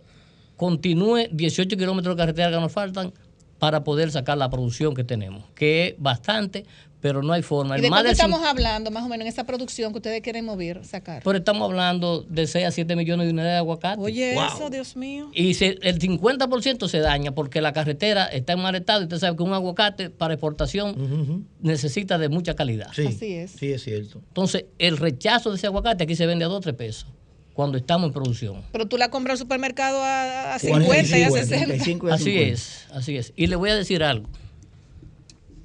continúe 18 kilómetros de carretera que nos faltan para poder sacar la producción que tenemos, que es bastante, pero no hay forma. ¿Y de más cuánto del estamos hablando, más o menos, en esa producción que ustedes quieren mover, sacar? pero estamos hablando de 6 a 7 millones de unidades de aguacate. Oye, Wow. eso, Dios mío. Y se- el 50% se daña porque la carretera está en mal estado y usted sabe que un aguacate para exportación necesita de mucha calidad. Sí, Así es. Sí, es cierto. Entonces, el rechazo de ese aguacate aquí se vende a 2 o 3 pesos cuando estamos en producción. Pero tú la compras al supermercado a, a 40, 50 y a 60. Así es, así es. Y le voy a decir algo.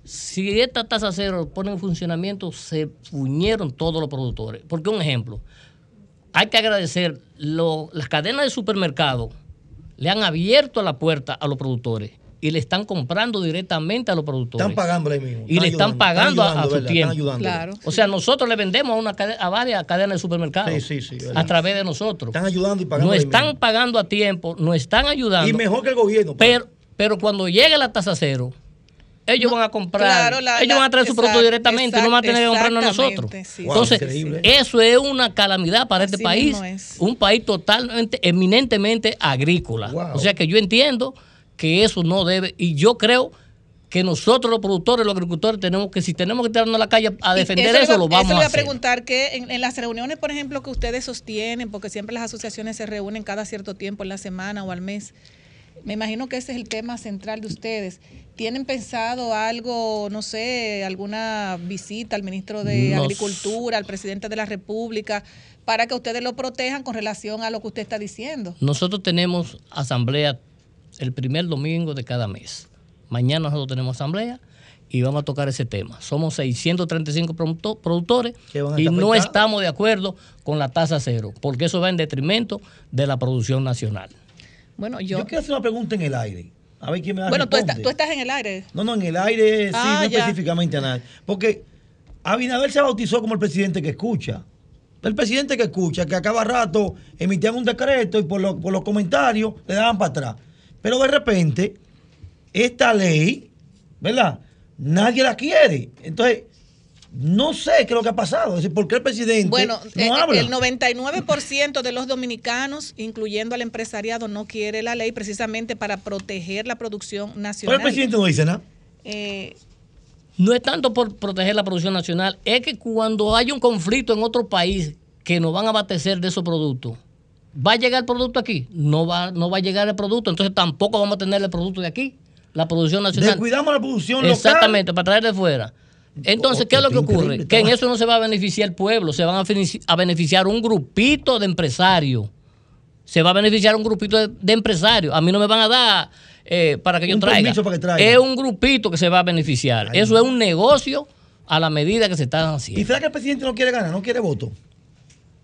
Si esta tasa cero pone en funcionamiento, se fuñeron todos los productores. Porque un ejemplo, hay que agradecer, lo- las cadenas de supermercados le han abierto la puerta a los productores y le están comprando directamente a los productores. Están pagándole ahí mismo. y le están ayudando, pagando a- a, su ¿verdad? tiempo. Están ayudando. Claro. O sea, nosotros le vendemos a, una a varias cadenas de supermercados Sí, sí, sí, a través de nosotros. Están ayudando y pagando. Nos están mismo. pagando a tiempo, nos están ayudando. Y mejor que el gobierno. Pero, pero cuando llegue la tasa cero, ellos van a comprar, claro, la- ellos la- van a traer su producto exact- directamente y no van a tener que comprarnos a nosotros. exactamente, sí. Wow, Entonces, increíble. eso es una calamidad para este Así país, un país totalmente, eminentemente agrícola. Wow. O sea que yo entiendo que eso no debe, y yo creo que nosotros los productores, los agricultores, tenemos que, si tenemos que tirarnos a la calle a defender eso, lo vamos le a iba hacer. preguntar que en, en las reuniones, por ejemplo, que ustedes sostienen, porque siempre las asociaciones se reúnen cada cierto tiempo, en la semana o al mes, me imagino que ese es el tema central de ustedes. ¿Tienen pensado algo, no sé, alguna visita al ministro de Nos- Agricultura, al presidente de la República, para que ustedes lo protejan con relación a lo que usted está diciendo? Nosotros tenemos asamblea el primer domingo de cada mes. Mañana nosotros tenemos asamblea y vamos a tocar ese tema. Somos 635 producto- productores y no estamos de acuerdo con la tasa cero, porque eso va en detrimento de la producción nacional. Bueno, Yo, yo... quiero hacer una pregunta en el aire. A ver quién me da Bueno, tú, tú estás en el aire. No, no, en el aire sí, Ah, no ya. específicamente a nadie. Porque Abinader se bautizó como el presidente que escucha. El presidente que escucha, que a cada rato emitían un decreto y por, lo- por los comentarios le daban para atrás. Pero de repente, esta ley, ¿verdad? Nadie la quiere. Entonces, no sé qué es lo que ha pasado. Es decir, ¿por qué el presidente Bueno, no eh, habla? el 99% de los dominicanos, incluyendo al empresariado, no quiere la ley precisamente para proteger la producción Pero nacional. el presidente no dice nada. Eh, No es tanto por proteger la producción nacional, es que cuando hay un conflicto en otro país que nos van a abastecer de esos productos, ¿va a llegar el producto aquí? No va, no va a llegar el producto, entonces tampoco vamos a tener el producto de aquí, la producción nacional. Descuidamos la producción local. Exactamente, para traer de fuera. Entonces, ¿qué es lo que ocurre? Que en eso no se va a beneficiar el pueblo, se van a, beneficiar un grupito de empresarios. Se va a beneficiar un grupito de, de empresarios. A mí no me van a dar eh, para que yo traiga. permiso para que traiga. Es un grupito que se va a beneficiar. eso es un negocio a la medida que se está ¿Y haciendo. será que el presidente no quiere ganar, no quiere voto?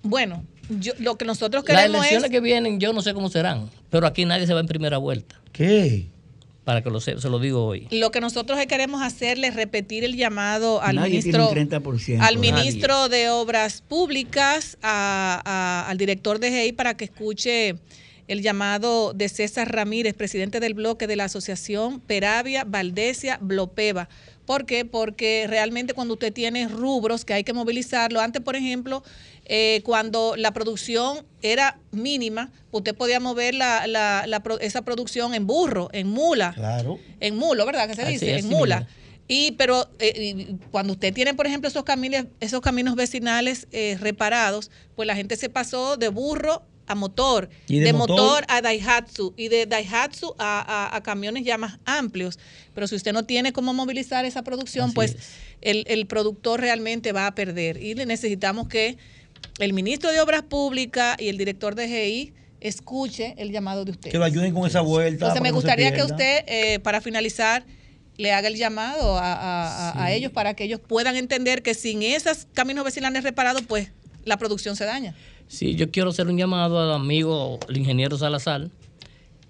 bueno, yo, lo que nosotros Las queremos elecciones es... que vienen, yo no sé cómo serán, pero aquí nadie se va en primera vuelta. ¿Qué? Para que lo se, se lo digo hoy. Lo que nosotros queremos hacerle es repetir el llamado al Nadie ministro, tiene un 30%. al Nadie. ministro de Obras Públicas, a- a- al director de GEI para que escuche el llamado de César Ramírez, presidente del bloque de la asociación Peravia Valdesia Blopeva. ¿Por qué? Porque realmente cuando usted tiene rubros que hay que movilizarlo, antes por ejemplo, eh, cuando la producción era mínima, usted podía mover la, la- la esa producción en burro, en mula, Claro. en mulo, ¿verdad? Que se Así dice, es, en mula. Y pero eh, cuando usted tiene, por ejemplo, esos caminos, esos caminos vecinales eh, reparados, pues la gente se pasó de burro a motor, ¿Y de motor? motor? a Daihatsu y de Daihatsu a, a- a camiones ya más amplios. Pero si usted no tiene cómo movilizar esa producción, Así pues es. el, el productor realmente va a perder. Y necesitamos que el ministro de Obras Públicas y el director de GI escuche el llamado de usted. Que lo ayuden con esa vuelta. Entonces me no gustaría que usted, eh, para finalizar, le haga el llamado a, a- a- a ellos para que ellos puedan entender que sin esos caminos vecinales reparados, pues la producción se daña. Sí, yo quiero hacer un llamado al amigo, el ingeniero Salazar,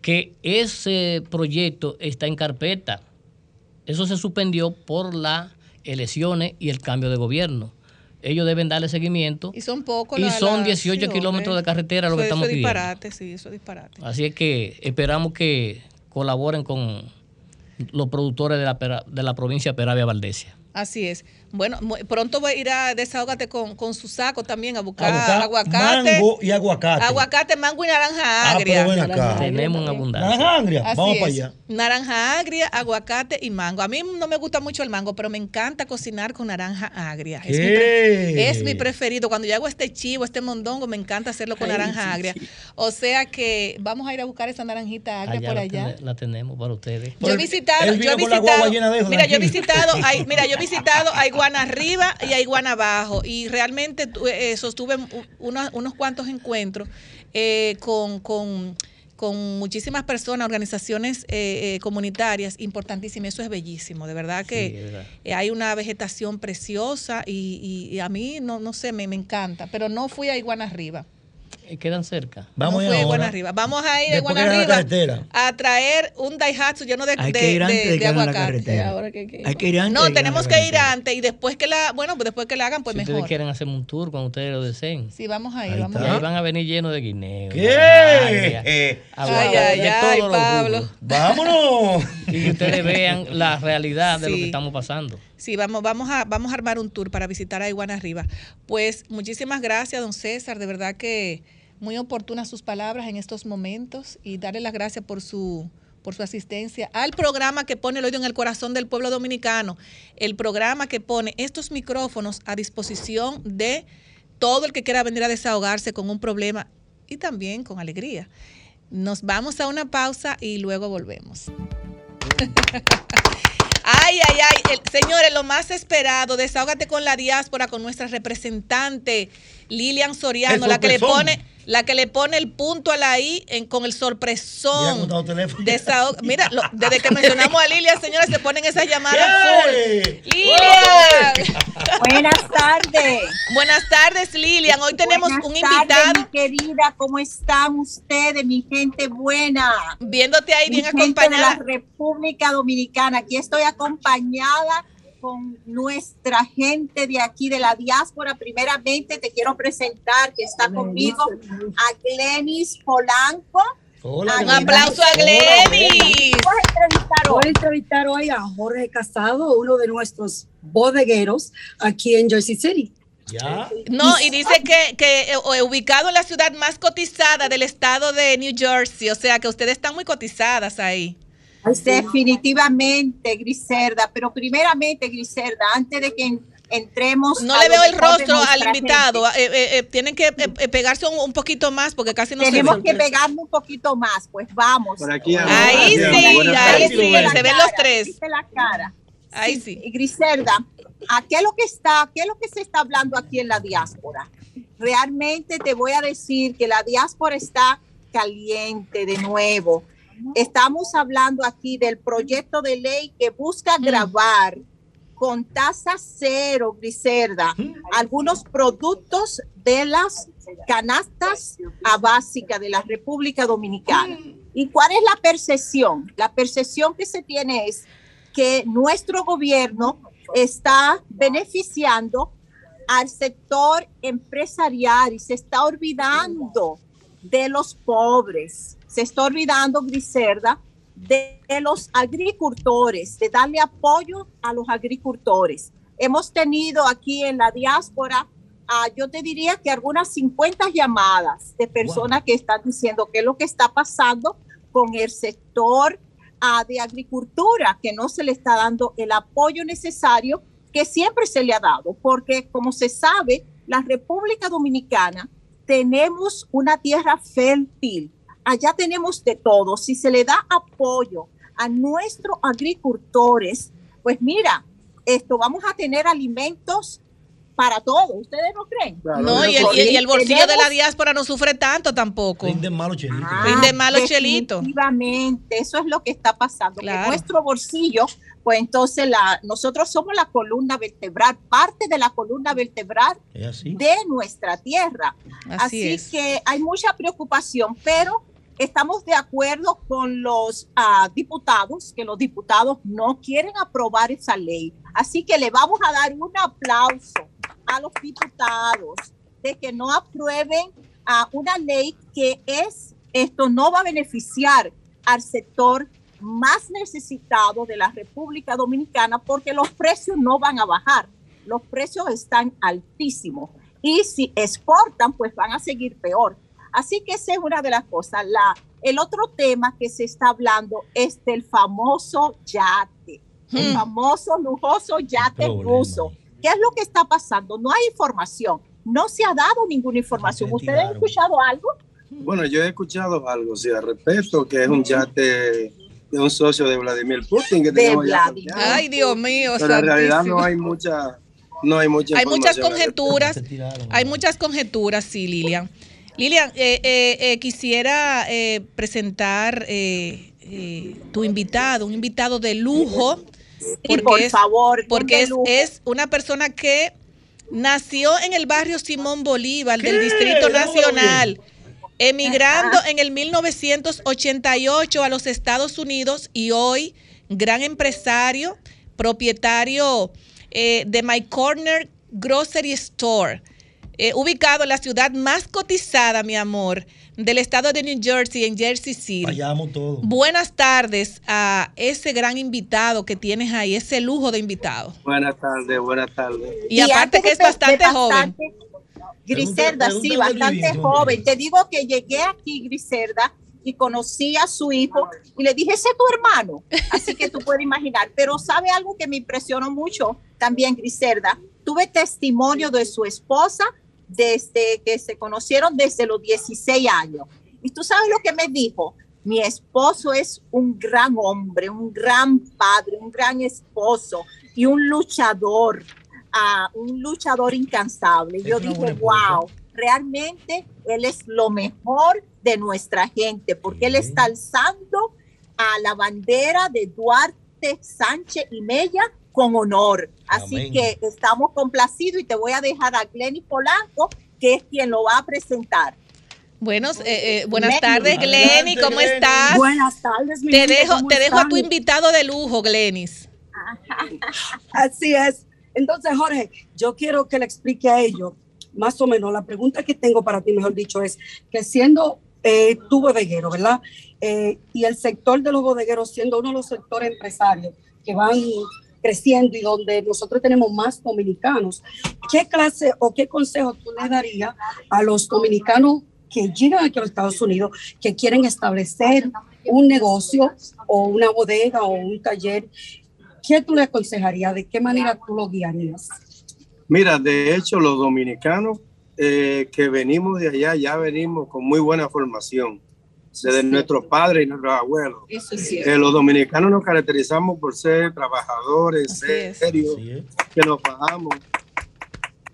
que ese proyecto está en carpeta. Eso se suspendió por las elecciones y el cambio de gobierno. Ellos deben darle seguimiento. Y son pocos. Y la- son la- 18 sí, kilómetros de carretera lo que estamos Eso es pidiendo. disparate, sí, eso es disparate. Así es que esperamos que colaboren con los productores de la, de la provincia de Peravia Valdesia. Así es. Bueno, pronto voy a ir a desahogarte con, con su saco también a buscar Aguacate, aguacate. mango y aguacate. Aguacate, mango y naranja Ah, agria. pero ven acá. Tenemos en abundancia. Naranja agria, Así vamos es. para allá. Naranja agria, aguacate y mango. A mí no me gusta mucho el mango, pero me encanta cocinar con naranja agria. Es mi, preferido. Cuando yo hago este chivo, este mondongo, me encanta hacerlo con Ay, naranja sí, agria. sí. O sea que vamos a ir a buscar esa naranjita agria Allá por la, allá. la tenemos para ustedes. Yo he visitado, yo he visitado, llena de eso, mira, yo he visitado, mira, yo visitado a Iguana arriba y a Iguana abajo y realmente tu- eh, sostuve unos, unos cuantos encuentros eh, con, con, con muchísimas personas, organizaciones eh, eh, comunitarias importantísimas. Eso es bellísimo, de verdad que Sí, es verdad. eh, hay una vegetación preciosa y, y- y a mí no, no sé, me, me encanta, pero no fui a Iguana arriba. Eh, Quedan cerca. Vamos no a fui ir a Iguana ahora. arriba. Vamos a ir a Después Iguana que hagan la arriba carretera. a traer un Daihatsu lleno de, Hay de- que ir antes de- de de que aguacate. carretera. Ahora que- que- Hay que ir antes. No, de tenemos que ir antes y después que la, bueno, pues después que la hagan, pues si ustedes mejor. quieren hacer un tour cuando ustedes lo deseen. Sí, vamos a ir, Ahí vamos a van a venir llenos de guineo. ¿Qué? *laughs* Eh, Ay, ay, de ay, Pablo. Vámonos. *laughs* Y que ustedes vean la realidad de lo que estamos pasando. Sí, vamos, vamos a, vamos a armar un tour para visitar a Iguana Arriba. Pues muchísimas gracias, don César. De verdad que muy oportunas sus palabras en estos momentos y darle las gracias por su por su asistencia al programa que pone el oído en el corazón del pueblo dominicano, el programa que pone estos micrófonos a disposición de todo el que quiera venir a desahogarse con un problema y también con alegría. Nos vamos a una pausa y luego volvemos. *laughs* Ay, ay, ay. El- señores, lo más esperado, desahógate con la diáspora, con nuestra representante Lilian Soriano, la que le pone, la que le pone el punto a la I en, con el sorpresón. teléfonos. Desahog- Mira, lo- desde que mencionamos a Lilian, señores, se ponen esas llamadas. Lilian. Buenas tardes. Buenas tardes, Lilian. Hoy tenemos Buenas un tardes, invitado mi querida, ¿cómo están ustedes, mi gente buena? viéndote ahí Mi bien gente de acompañada. la República Dominicana. Aquí estoy acompañada con nuestra gente de aquí de la diáspora. Primeramente te quiero presentar que está conmigo a Glenis Polanco. Hola, Un aplauso a Glenny. Voy a entrevistar hoy a Jorge Casado, uno de nuestros bodegueros aquí en Jersey City. No, y dice que, que eh, ubicado en la ciudad más cotizada del estado de New Jersey, o sea que ustedes están muy cotizadas ahí. Definitivamente, Griselda, pero primeramente, Griselda, antes de que en- entremos... No le veo el rostro al invitado. eh, eh, eh, tienen que eh, pegarse un, un poquito más porque casi no tenemos se que pegarle un poquito más, pues vamos. Por aquí. Ahí sí, ahí sí, se ven los tres. La cara. Ahí sí. Griselda, ¿a qué es lo que está, qué es lo que se está hablando aquí en la diáspora? Realmente te voy a decir que la diáspora está caliente de nuevo. Estamos hablando aquí del proyecto de ley que busca grabar con tasa cero, Griselda, algunos productos de las canastas a básica de la República Dominicana. ¿Y cuál es la percepción? La percepción que se tiene es que nuestro gobierno está beneficiando al sector empresarial y se está olvidando de los pobres, se está olvidando, Griselda, de, de los agricultores, de darle apoyo a los agricultores. Hemos tenido aquí en la diáspora, ah, yo te diría que algunas 50 llamadas de personas que están diciendo qué es lo que está pasando con el sector ah, de agricultura, que no se le está dando el apoyo necesario que siempre se le ha dado, porque como se sabe, la República Dominicana tenemos una tierra fértil, allá tenemos de todo. Si se le da apoyo a nuestros agricultores, pues mira, esto vamos a tener alimentos para todos. ¿Ustedes no creen? No, y el, y- y el bolsillo de la diáspora no sufre tanto tampoco. Rinde malo chelito. Rinde malo chelito. Definitivamente, eso es lo que está pasando. Claro. Que nuestro bolsillo, pues entonces la, nosotros somos la columna vertebral, parte de la columna vertebral de nuestra tierra. Así Así, es. que hay mucha preocupación, pero estamos de acuerdo con los ah, diputados, que los diputados no quieren aprobar esa ley. Así que le vamos a dar un aplauso a los diputados de que no aprueben a una ley que es, esto no va a beneficiar al sector más necesitado de la República Dominicana porque los precios no van a bajar, los precios están altísimos y si exportan pues van a seguir peor. Así que esa es una de las cosas. La, el otro tema que se está hablando es del famoso yate, el Hmm. famoso lujoso yate ruso. ¿Qué es lo que está pasando? No hay información, no se ha dado ninguna información. ¿Ustedes han escuchado algo? Bueno, yo he escuchado algo, sí, al respecto, que es un yate de un socio de Vladimir Putin que De tenemos ya. Ay, Dios mío. Pero en realidad no hay mucha, no hay mucha Hay muchas conjeturas. *laughs* Hay muchas conjeturas, sí, Lilian. Lilian, eh, eh, eh, quisiera eh, presentar eh, eh, tu invitado, un invitado de lujo. por favor, Porque es, una persona que nació en el barrio Simón Bolívar del Distrito Nacional, emigrando en el 1988 a los Estados Unidos y hoy gran empresario, propietario eh, de My Corner Grocery Store, eh, ubicado en la ciudad más cotizada, mi amor, del estado de New Jersey, en Jersey City. Vayamos todos. Buenas tardes a ese gran invitado que tienes ahí, ese lujo de invitado. Buenas tardes, buenas tardes. Y, aparte que es bastante joven. Griselda, sí, bastante joven. Te digo que llegué aquí, Griselda, y conocí a su hijo y le dije, ese es tu hermano. Así que tú puedes imaginar. Pero sabe algo que me impresionó mucho también, Griselda. Tuve testimonio de su esposa desde que se conocieron desde los 16 años. Y tú sabes lo que me dijo. Mi esposo es un gran hombre, un gran padre, un gran esposo y un luchador, ah, un luchador incansable. Yo dije, wow, realmente él es lo mejor de nuestra gente, porque él está alzando a la bandera de Duarte, Sánchez y Mella con honor. Así Amén. que estamos complacidos y te voy a dejar a Glenny Polanco, que es quien lo va a presentar. Buenos, eh, eh, buenas Glenny. tardes, Glenny, ¿cómo Glenny. estás? Buenas tardes, mi Te gente, dejo, ¿cómo te dejo a tu invitado de lujo, Glenis. *laughs* Así es. Entonces, Jorge, yo quiero que le explique a ellos, más o menos, la pregunta que tengo para ti, mejor dicho, es que siendo eh, tu bodeguero, ¿verdad? Eh, y el sector de los bodegueros siendo uno de los sectores empresarios que van creciendo y donde nosotros tenemos más dominicanos, ¿qué clase o qué consejo tú le darías a los dominicanos que llegan aquí a los Estados Unidos, que quieren establecer un negocio o una bodega o un taller? ¿Qué tú le aconsejarías? ¿De qué manera tú lo guiarías? Mira, de hecho, los dominicanos eh, que venimos de allá ya venimos con muy buena formación desde nuestros padres y nuestros abuelos. Eso es Eh, cierto. los dominicanos nos caracterizamos por ser trabajadores, serios, que nos pagamos.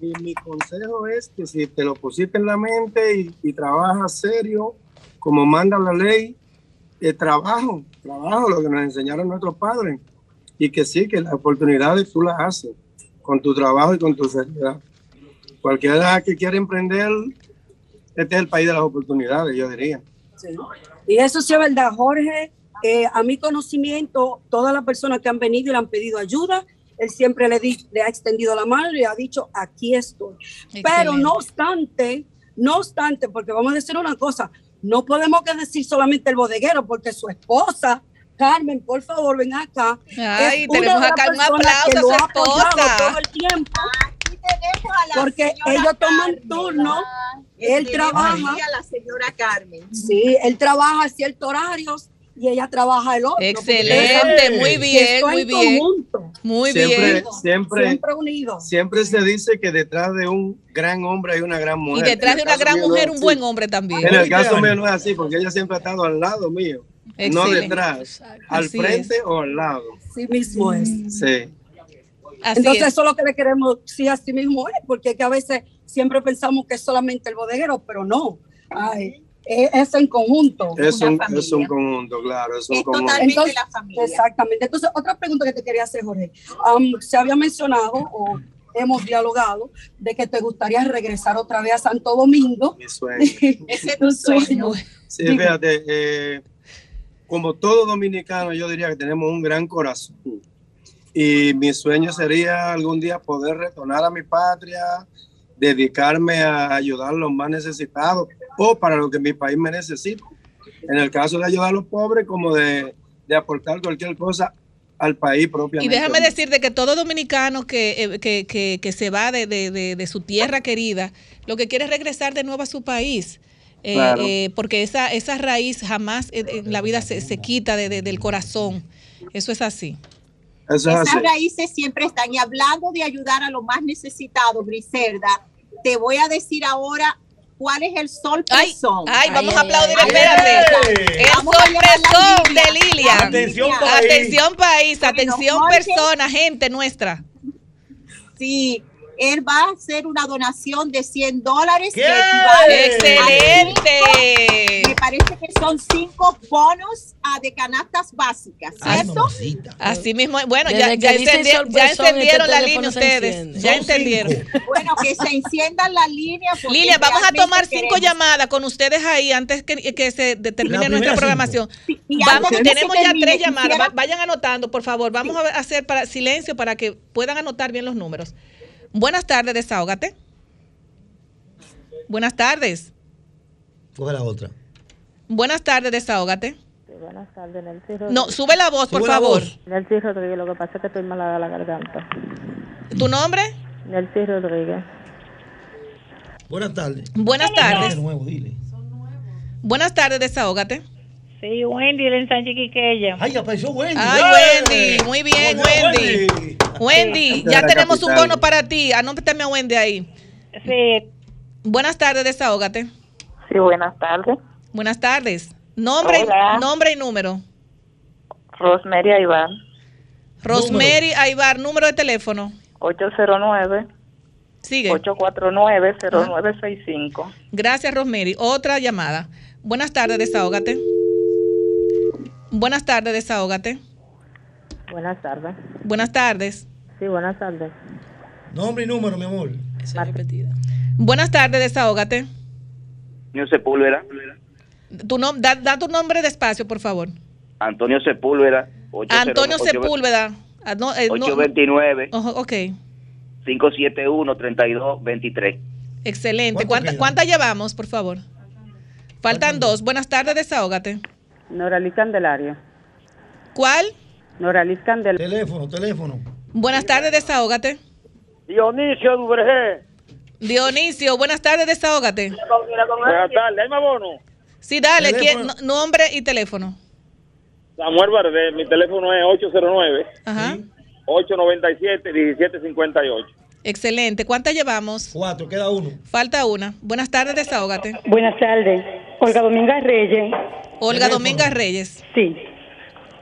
Y mi consejo es que si te lo pusiste en la mente y, y trabajas serio, como manda la ley, eh, trabajo, trabajo, lo que nos enseñaron nuestros padres. Y que sí, que las oportunidades tú las haces con tu trabajo y con tu seriedad. Cualquiera que quiera emprender, este es el país de las oportunidades, yo diría. Sí. Y eso sí es verdad, Jorge. eh, a mi conocimiento, todas las personas que han venido y le han pedido ayuda, él siempre le, di- le ha extendido la mano y le ha dicho, aquí estoy. Pero no obstante, no obstante, porque vamos a decir una cosa, no podemos que decir solamente el bodeguero, porque su esposa, Carmen, por favor, ven acá. Ay, es tenemos acá un aplauso que a lo su ha esposa. todo el tiempo. Porque ellos toman turno, él trabaja. la señora Carmen. Sí, él trabaja ciertos horarios y ella trabaja el otro. Excelente, muy bien, muy en bien. Muy siempre, bien. Siempre, Siempre unidos. siempre se dice que detrás de un gran hombre hay una gran Y mujer. detrás En de una gran no mujer, un buen hombre también. En el caso mío no es así, porque ella siempre ha estado al lado mío, no detrás, al Así frente o al lado. Así mismo es. Sí. Entonces, es. eso es lo que le queremos, sí, así mismo es, porque es que a veces siempre pensamos que es solamente el bodeguero, pero no. Ay, es, es en conjunto. Es una un, familia. es un conjunto, claro, es un conjunto. Entonces, Exactamente. Entonces, otra pregunta que te quería hacer, Jorge. Um, se había mencionado o hemos dialogado de que te gustaría regresar otra vez a Santo Domingo. Mi sueño. *laughs* Ese es tu *laughs* sueño. Sí, fíjate, eh, como todo dominicano, yo diría que tenemos un gran corazón. Y mi sueño sería algún día poder retornar a mi patria, dedicarme a ayudar a los más necesitados o para lo que mi país me necesita. En el caso de ayudar a los pobres, como de, de aportar cualquier cosa al país Y propiamente. déjame decirte que todo dominicano que, eh, que, que, que se va de, de, de, su tierra querida, lo que quiere es regresar de nuevo a su país. Eh, Claro. eh, porque esa, esa raíz jamás en, la vida se, se quita de- de- del corazón. Eso es así. Eso Esas así. raíces siempre están. Y hablando de ayudar a los más necesitados, Griselda, te voy a decir ahora cuál es el sol presón. ay, vamos a aplaudir, ay, espérate. El Vamos llevar la sorpresón Biblia. de Lilian. Atención, país. Atención, país. Atención, Jorge. persona, gente nuestra. Sí, él va a hacer una donación de 100 dólares. ¡Excelente! me parece que son cinco bonos ah, de canastas básicas, ¿cierto? Así mismo, bueno, Desde ya, ya, dice encendi- ya este la teléfono línea ustedes. enciende. Ya Son entendieron. Bueno, que se enciendan la línea. porque Lilia, vamos a tomar cinco queremos- llamadas con ustedes ahí antes que, que se determine La nuestra programación. Vamos, tenemos ya termine, tres llamadas. quisiera- Vayan anotando, por favor. Vamos a hacer para silencio para que puedan anotar bien los números. Buenas tardes, desahógate. Buenas tardes. Coge la otra. Buenas tardes, desahógate. Buenas tardes, Nelcy Rodríguez. No, sube la voz, por la favor. voz. Nelcy Rodríguez, lo que pasa es que estoy malada de la garganta. ¿Tu nombre? Nelcy Rodríguez. Buenas tardes. Buenas tardes. De nuevo, dile. Buenas tardes, desahógate. Sí, Wendy, el ensanche Quiqueya. Ay, apareció Wendy. Ay. Wendy, muy bien, Wendy. Wendy, Sí. ya tenemos un bono para ti. Anótame a Wendy ahí. Sí. Buenas tardes, desahógate. Sí, buenas tardes. Buenas tardes. Nombre, Hola. nombre y número. Rosemary Aybar, Rosemary Aybar, número de teléfono. 809 Sigue. 849 0965. Gracias, Rosemary. Otra llamada. Buenas tardes, desahógate. Buenas tardes, desahógate. Buenas tardes. Buenas tardes. Sí, buenas tardes. Nombre y número, mi amor. Buenas tardes, desahógate. Antonio Sepúlveda. Tu nom- da, da tu nombre despacio, por favor. Antonio Sepúlveda. 80 Antonio 8 Sepúlveda. Ah, no, eh, no- 829 Ojo, ok, 571 3223. excelente. ¿Cuánto ¿Cuánta-? ¿Cuántas llevamos, por favor? Faltan dos. Buenas tardes, desahógate. Noraliz Candelario. ¿Cuál? Noraliz Candelario. Teléfono, teléfono. Buenas tardes, desahógate. Dionisio Duvergé. Dionisio, buenas tardes, desahógate. Buenas tardes, ¿hay más bono? Sí, dale. ¿quién- no- nombre y teléfono. Samuel Bardel, mi teléfono es 809 Ajá. 897 1758. Excelente. ¿Cuántas llevamos? Cuatro, queda uno. Falta una. Buenas tardes, desahógate. Buenas tardes. Olga Dominga Reyes. Olga Domingas Reyes. Sí.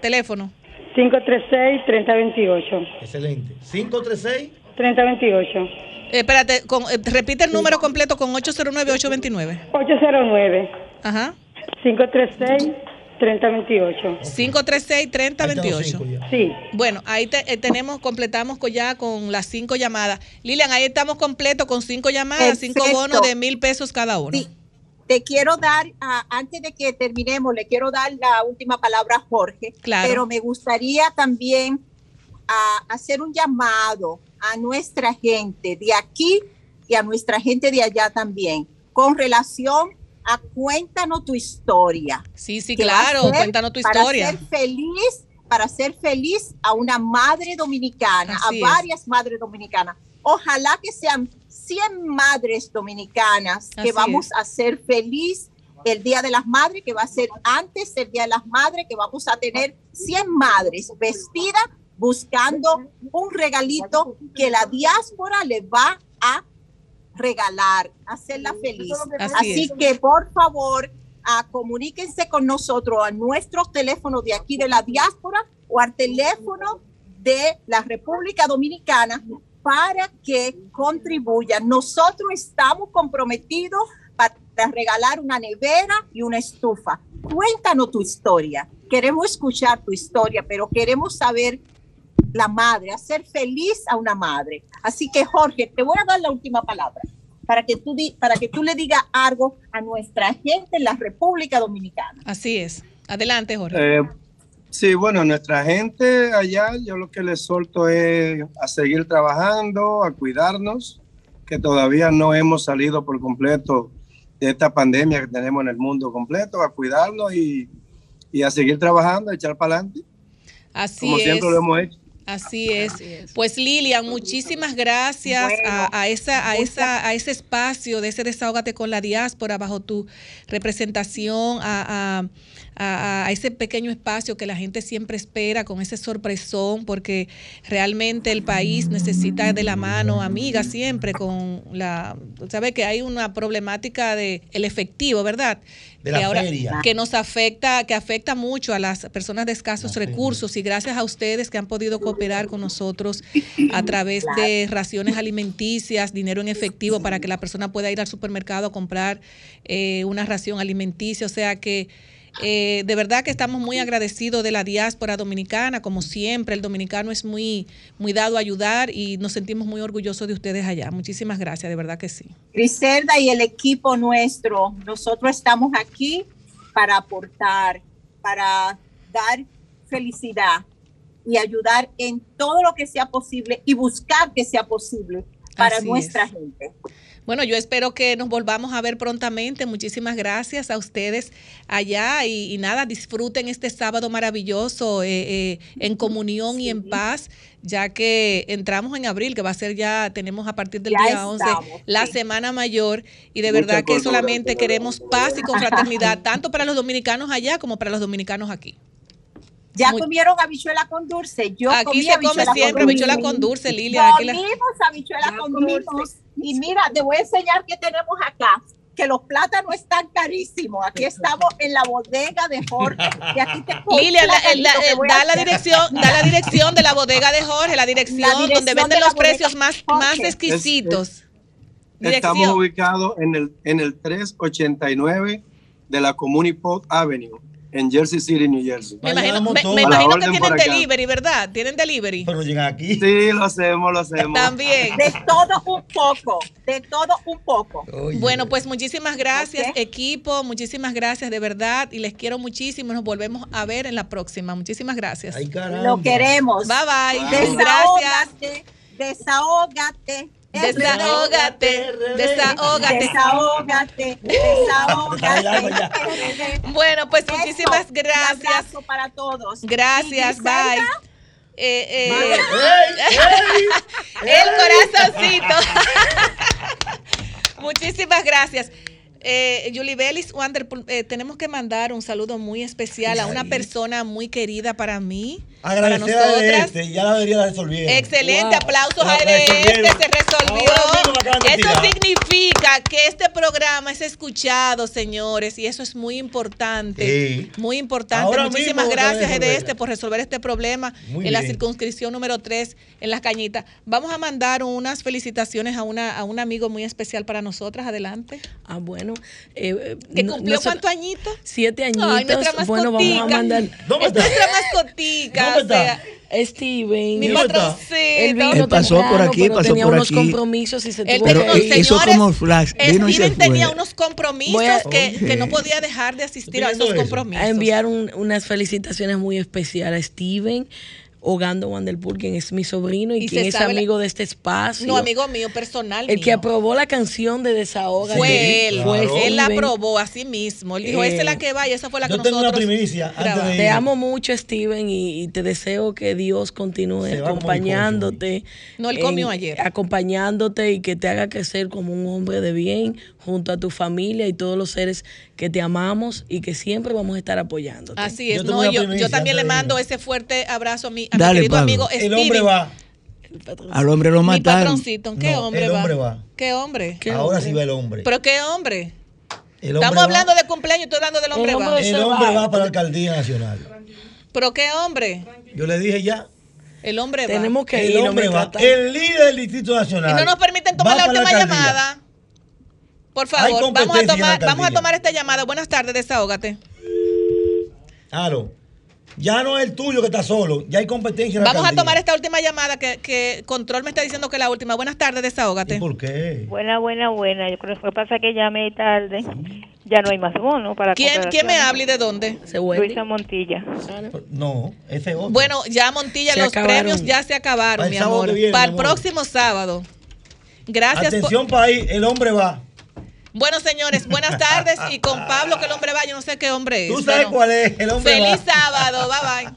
Teléfono. 536-3028. Excelente. 536. 3028. Eh, espérate, con- eh, repite el número completo con 809-829. 809. Ajá. 536-3028. 536-3028. Sí. Bueno, ahí te- eh, tenemos, completamos co- ya con las cinco llamadas. Lilian, ahí estamos completos con cinco llamadas, cinco bonos de mil pesos cada uno. Te quiero dar, ah, antes de que terminemos, le quiero dar la última palabra a Jorge, Claro. pero me gustaría también ah, hacer un llamado a nuestra gente de aquí y a nuestra gente de allá también, con relación a cuéntanos tu historia. Sí, sí, claro, cuéntanos tu para historia. ser feliz, para ser feliz a una madre dominicana, Así a varias madres dominicanas. Ojalá que sean 100 madres dominicanas que vamos es. a ser feliz el Día de las Madres, que va a ser antes del Día de las Madres, que vamos a tener 100 madres vestidas buscando un regalito que la diáspora le va a regalar, hacerla feliz. Así que por favor, ah, comuníquense con nosotros a nuestros teléfonos de aquí de la diáspora o al teléfono de la República Dominicana para que contribuyan. Nosotros estamos comprometidos para regalar una nevera y una estufa. Cuéntanos tu historia. Queremos escuchar tu historia, pero queremos saber la madre, hacer feliz a una madre. Así que Jorge, te voy a dar la última palabra para que tú, di- para que tú le digas algo a nuestra gente en la República Dominicana. Así es. Adelante, Jorge. Eh, sí, bueno, nuestra gente allá, yo lo que les solto es a seguir trabajando, a cuidarnos, que todavía no hemos salido por completo de esta pandemia que tenemos en el mundo completo, a cuidarnos y, y a seguir trabajando, a echar para adelante, Así como es. siempre lo hemos hecho. Así es. Pues Lilian, muchísimas gracias a, a esa, a, esa, a ese espacio de ese desahógate con la diáspora bajo tu representación, a, a- a- a ese pequeño espacio que la gente siempre espera con ese sorpresón, porque realmente el país necesita de la mano amiga siempre con la, sabe que hay una problemática de el efectivo, ¿verdad? De la que ahora feria. que nos afecta, que afecta mucho a las personas de escasos recursos y gracias a ustedes que han podido cooperar con nosotros a través de raciones alimenticias, dinero en efectivo para que la persona pueda ir al supermercado a comprar eh, una ración alimenticia. O sea que eh, de verdad que estamos muy agradecidos de la diáspora dominicana, como siempre, el dominicano es muy, muy dado a ayudar y nos sentimos muy orgullosos de ustedes allá. Muchísimas gracias, de verdad que sí. Griselda y el equipo nuestro, nosotros estamos aquí para aportar, para dar felicidad y ayudar en todo lo que sea posible y buscar que sea posible para Así nuestra es. gente. Bueno, yo espero que nos volvamos a ver prontamente. Muchísimas gracias a ustedes allá y, y nada, disfruten este sábado maravilloso eh, eh, en comunión y en paz, ya que entramos en abril, que va a ser ya, tenemos a partir del Ya día 11 estamos, la semana mayor y de Mucha verdad que solamente queremos paz y confraternidad, *laughs* tanto para los dominicanos allá como para los dominicanos aquí. Ya Muy- comieron habichuela con dulce. Yo Aquí comí se come habichuela siempre con habichuela dulce. con dulce, la- Comimos habichuela con dulce. Y mira, te voy a enseñar qué tenemos acá. Que los plátanos están carísimos. Aquí estamos en la bodega de Jorge. Y aquí te Lilian, la- da la dirección, da la dirección de la bodega de Jorge, la dirección, dirección donde venden los precios más, más exquisitos. Estamos ubicados en el, en el 389 de la Communiport Avenue, en Jersey City, New Jersey. Me imagino, me, me A la imagino que tienen delivery, ¿verdad? Tienen delivery. Pero llegan aquí. Sí, lo hacemos, lo hacemos. También. De todo un poco. De todo un poco. Bueno, pues muchísimas gracias, equipo. Muchísimas gracias, de verdad. Y les quiero muchísimo. Nos volvemos a ver en la próxima. Muchísimas gracias. Lo queremos. Bye bye. Gracias. Desahógate. Desahógate. Desahógate, desahógate. Desahógate, desahógate. *laughs* Bueno, pues Eso, muchísimas un gracias. abrazo para todos. Gracias, bye. Eh, eh, *laughs* el corazoncito. *laughs* Muchísimas gracias. Eh, Julie Bellis Wanderpool, eh, tenemos que mandar un saludo muy especial a una persona muy querida para mí, para Agradecer a nosotras. este, ya la debería la resolvieron. Excelente, aplausos La a este, se resolvió. Eso significa que este programa es escuchado, señores, y eso es muy importante. Sí. Muy importante. Ahora Muchísimas gracias. Edeste, por resolver este problema Muy en la circunscripción número 3 en Las Cañitas. Vamos a mandar unas felicitaciones a, una, a un amigo muy especial para nosotras. Adelante. Ah, bueno. Eh, ¿Que no- cumplió cuántos añitos? Siete añitos. Ay, nuestra bueno, vamos a mascotica. mandar. ¿Dónde Es está? nuestra mascotica. ¿Dónde o sea, Steven. Mi. Él vino Él pasó por temprano, aquí, pero pasó tenía por unos aquí. compromisos y se tuvo Pero tenía que ir. hizo como flash, vino y se Steven tenía unos compromisos a- que, que no podía dejar de asistir a esos compromisos. A enviar un- unas felicitaciones muy especiales a Steven Ogando Wanderpool, quien es mi sobrino y, Y quien es la- amigo de este espacio. No, amigo mío, personal. El mío. que aprobó la canción de Desahoga. Fue él, Fue él la aprobó a sí mismo. Él dijo, Eh, esa es la que va y esa fue la que Yo tengo una nosotros primicia antes de. Te amo mucho, Steven, y, y te deseo que Dios continúe acompañándote. No, él en- comió ayer. Acompañándote y que te haga crecer como un hombre de bien junto a tu familia y todos los seres que te amamos y que siempre vamos a estar apoyándote. Así es, no, yo, yo también le mando ese fuerte abrazo a mi, a mi Dale, querido Pablo. amigo El hombre va. Al hombre lo Mi mataron. patroncito, ¿qué No, hombre el va? hombre va. ¿Qué hombre? Ahora sí va el hombre. ¿Pero qué hombre? El hombre Estamos va- hablando de cumpleaños, estoy hablando del hombre, va. El hombre va para la alcaldía nacional. ¿Pero qué hombre? Yo le dije ya. El hombre va. Tenemos que El ir, hombre hombre, va. trata- El líder del Distrito Nacional. Y no nos permiten tomar la última llamada. Por favor, vamos a tomar, vamos a tomar esta llamada. Buenas tardes, desahógate. Claro. Ya no es el tuyo que está solo. Ya hay competencia en la Vamos a tomar esta última llamada que, que Control me está diciendo que es la última. Buenas tardes, desahógate. ¿Por qué? Buena, buena, buena. Yo creo que lo que pasa es que llamé tarde. Ya no hay más bono para ¿Quién, ¿Quién me habla y de dónde? Luisa Montilla. No, ese es otro. Bueno, ya Montilla, Se los acabaron. premios ya se acabaron, mi amor. viene, Para el mi amor. próximo sábado. Gracias por- Atención, país. El hombre va. Bueno, señores, buenas tardes. Y con Pablo, que el hombre va, yo no sé qué hombre es. Tú sabes Bueno, cuál es. El hombre Feliz va. sábado. Bye bye.